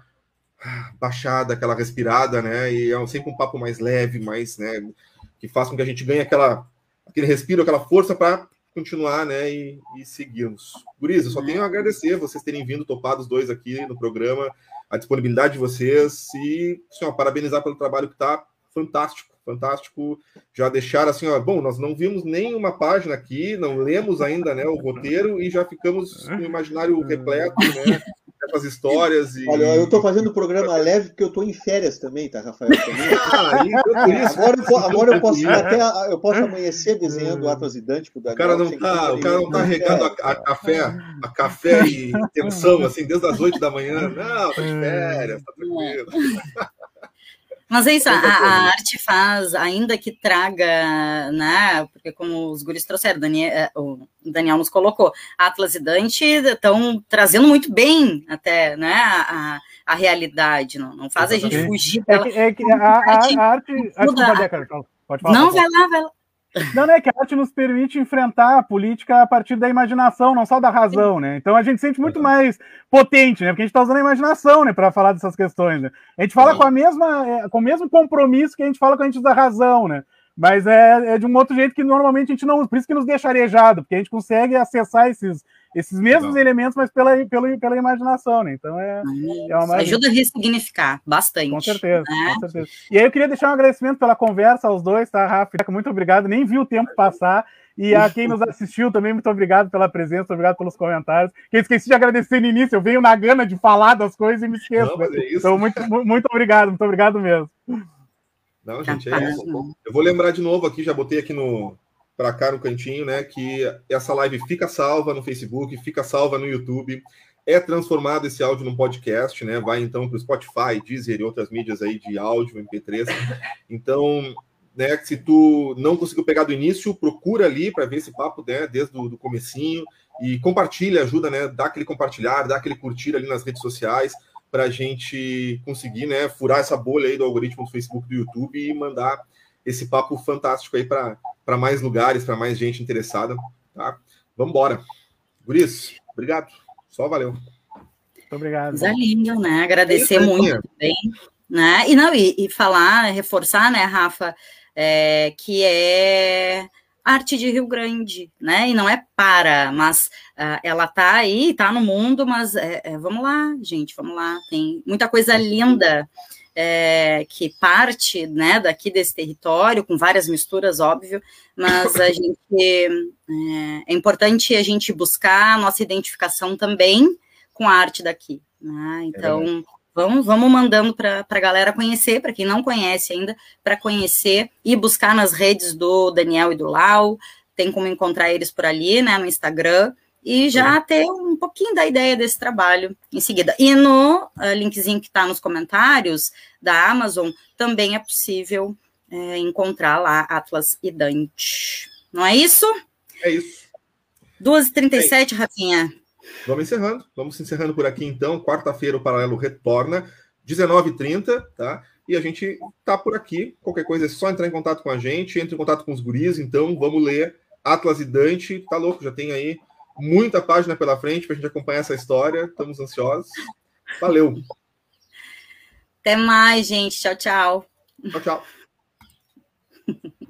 baixada, aquela respirada, né? E é sempre um papo mais leve, mais, né? Que faz com que a gente ganhe aquela, aquele respiro, aquela força para continuar, né, e, e seguirmos. Guriza, só tenho a agradecer vocês terem vindo, topado os dois aqui no programa, a disponibilidade de vocês e, ó, parabenizar pelo trabalho que está fantástico, fantástico. Já deixar assim, ó, bom, nós não vimos nenhuma página aqui, não lemos ainda, né, o roteiro e já ficamos com o imaginário repleto, né, essas histórias. E... Olha, eu estou fazendo o programa leve porque eu estou em férias também, tá, Rafael? Ah, isso, agora, eu, agora eu posso até eu posso amanhecer desenhando o Atlas e Dante o cara não tá, o cara não tá regando a, a, café, a café e tensão assim desde as 8 da manhã. Não, tá de férias, tá tranquilo. Mas é isso, a, a, arte faz, ainda que traga, né? Porque como os guris trouxeram, Daniel, é, o Daniel nos colocou, Atlas e Dante estão trazendo muito bem até, né? A, a realidade, não, não faz Exatamente. a gente fugir dela. É que, é que a, a, a, arte. Pode falar. Não, vai lá, vai lá. Não, não é que a arte nos permite enfrentar a política a partir da imaginação, não só da razão, né? Então a gente sente muito mais potente, né? Porque a gente está usando a imaginação, né, para falar dessas questões. Né? A gente fala com a mesma, é, com o mesmo compromisso que a gente fala quando a gente usa a razão, né? Mas é, é de um outro jeito que normalmente a gente não, por isso que nos deixa arejado, porque a gente consegue acessar esses esses mesmos elementos, mas pela, pela, pela imaginação, né? Então é, é uma ajuda a ressignificar bastante. Com certeza, né? com certeza. E aí eu queria deixar um agradecimento pela conversa aos dois, tá, Rafa? Muito obrigado, nem vi o tempo passar. E a quem nos assistiu também, muito obrigado pela presença, obrigado pelos comentários. Que eu esqueci de agradecer no início, eu venho na gana de falar das coisas e me esqueço. Não, é então, muito, muito obrigado, muito obrigado mesmo. Não, gente, é isso. Eu vou lembrar de novo aqui, já botei aqui no, para cá no cantinho, né? Que essa live fica salva no Facebook, fica salva no YouTube. É transformado esse áudio num podcast, né? Vai então para o Spotify, Deezer e outras mídias aí de áudio, MP3. Então, né? Se tu não conseguiu pegar do início, procura ali para ver esse papo, né? Desde o do comecinho e compartilha, ajuda, né? Dá aquele compartilhar, dá aquele curtir ali nas redes sociais para a gente conseguir, né? Furar essa bolha aí do algoritmo do Facebook, do YouTube e mandar esse papo fantástico aí para mais lugares, para mais gente interessada. Tá? Vamos embora. Guris, obrigado. Só valeu. Muito obrigado. Coisa linda, né? Agradecer é muito bem. Né? E não, e, e, falar, reforçar, né, Rafa, é, que é arte de Rio Grande, né? E não é para, mas uh, ela tá aí, tá no mundo, mas é, é, vamos lá, gente, vamos lá. Tem muita coisa linda é, que parte né, daqui desse território, com várias misturas, óbvio, mas a gente é, é, importante a gente buscar a nossa identificação também com a arte daqui. Né? Então, é vamos, vamos mandando para a galera conhecer, para quem não conhece ainda, para conhecer e buscar nas redes do Daniel e do Lau, tem como encontrar eles por ali, né, no Instagram, e já é. ter um pouquinho da ideia desse trabalho em seguida. E no uh, linkzinho que está nos comentários da Amazon, também é possível é, encontrar lá Atlas e Dante. Não é isso? É isso. 2h37, é Rafinha. Vamos encerrando. Vamos encerrando por aqui, então. Quarta-feira o Paralelo retorna, 19h30, tá? E a gente tá por aqui. Qualquer coisa é só entrar em contato com a gente. Entre em contato com os guris, então. Vamos ler Atlas e Dante. Tá louco, já tem aí muita página pela frente para a gente acompanhar essa história. Estamos ansiosos. Valeu! Até mais, gente. Tchau, tchau. Tchau, tchau.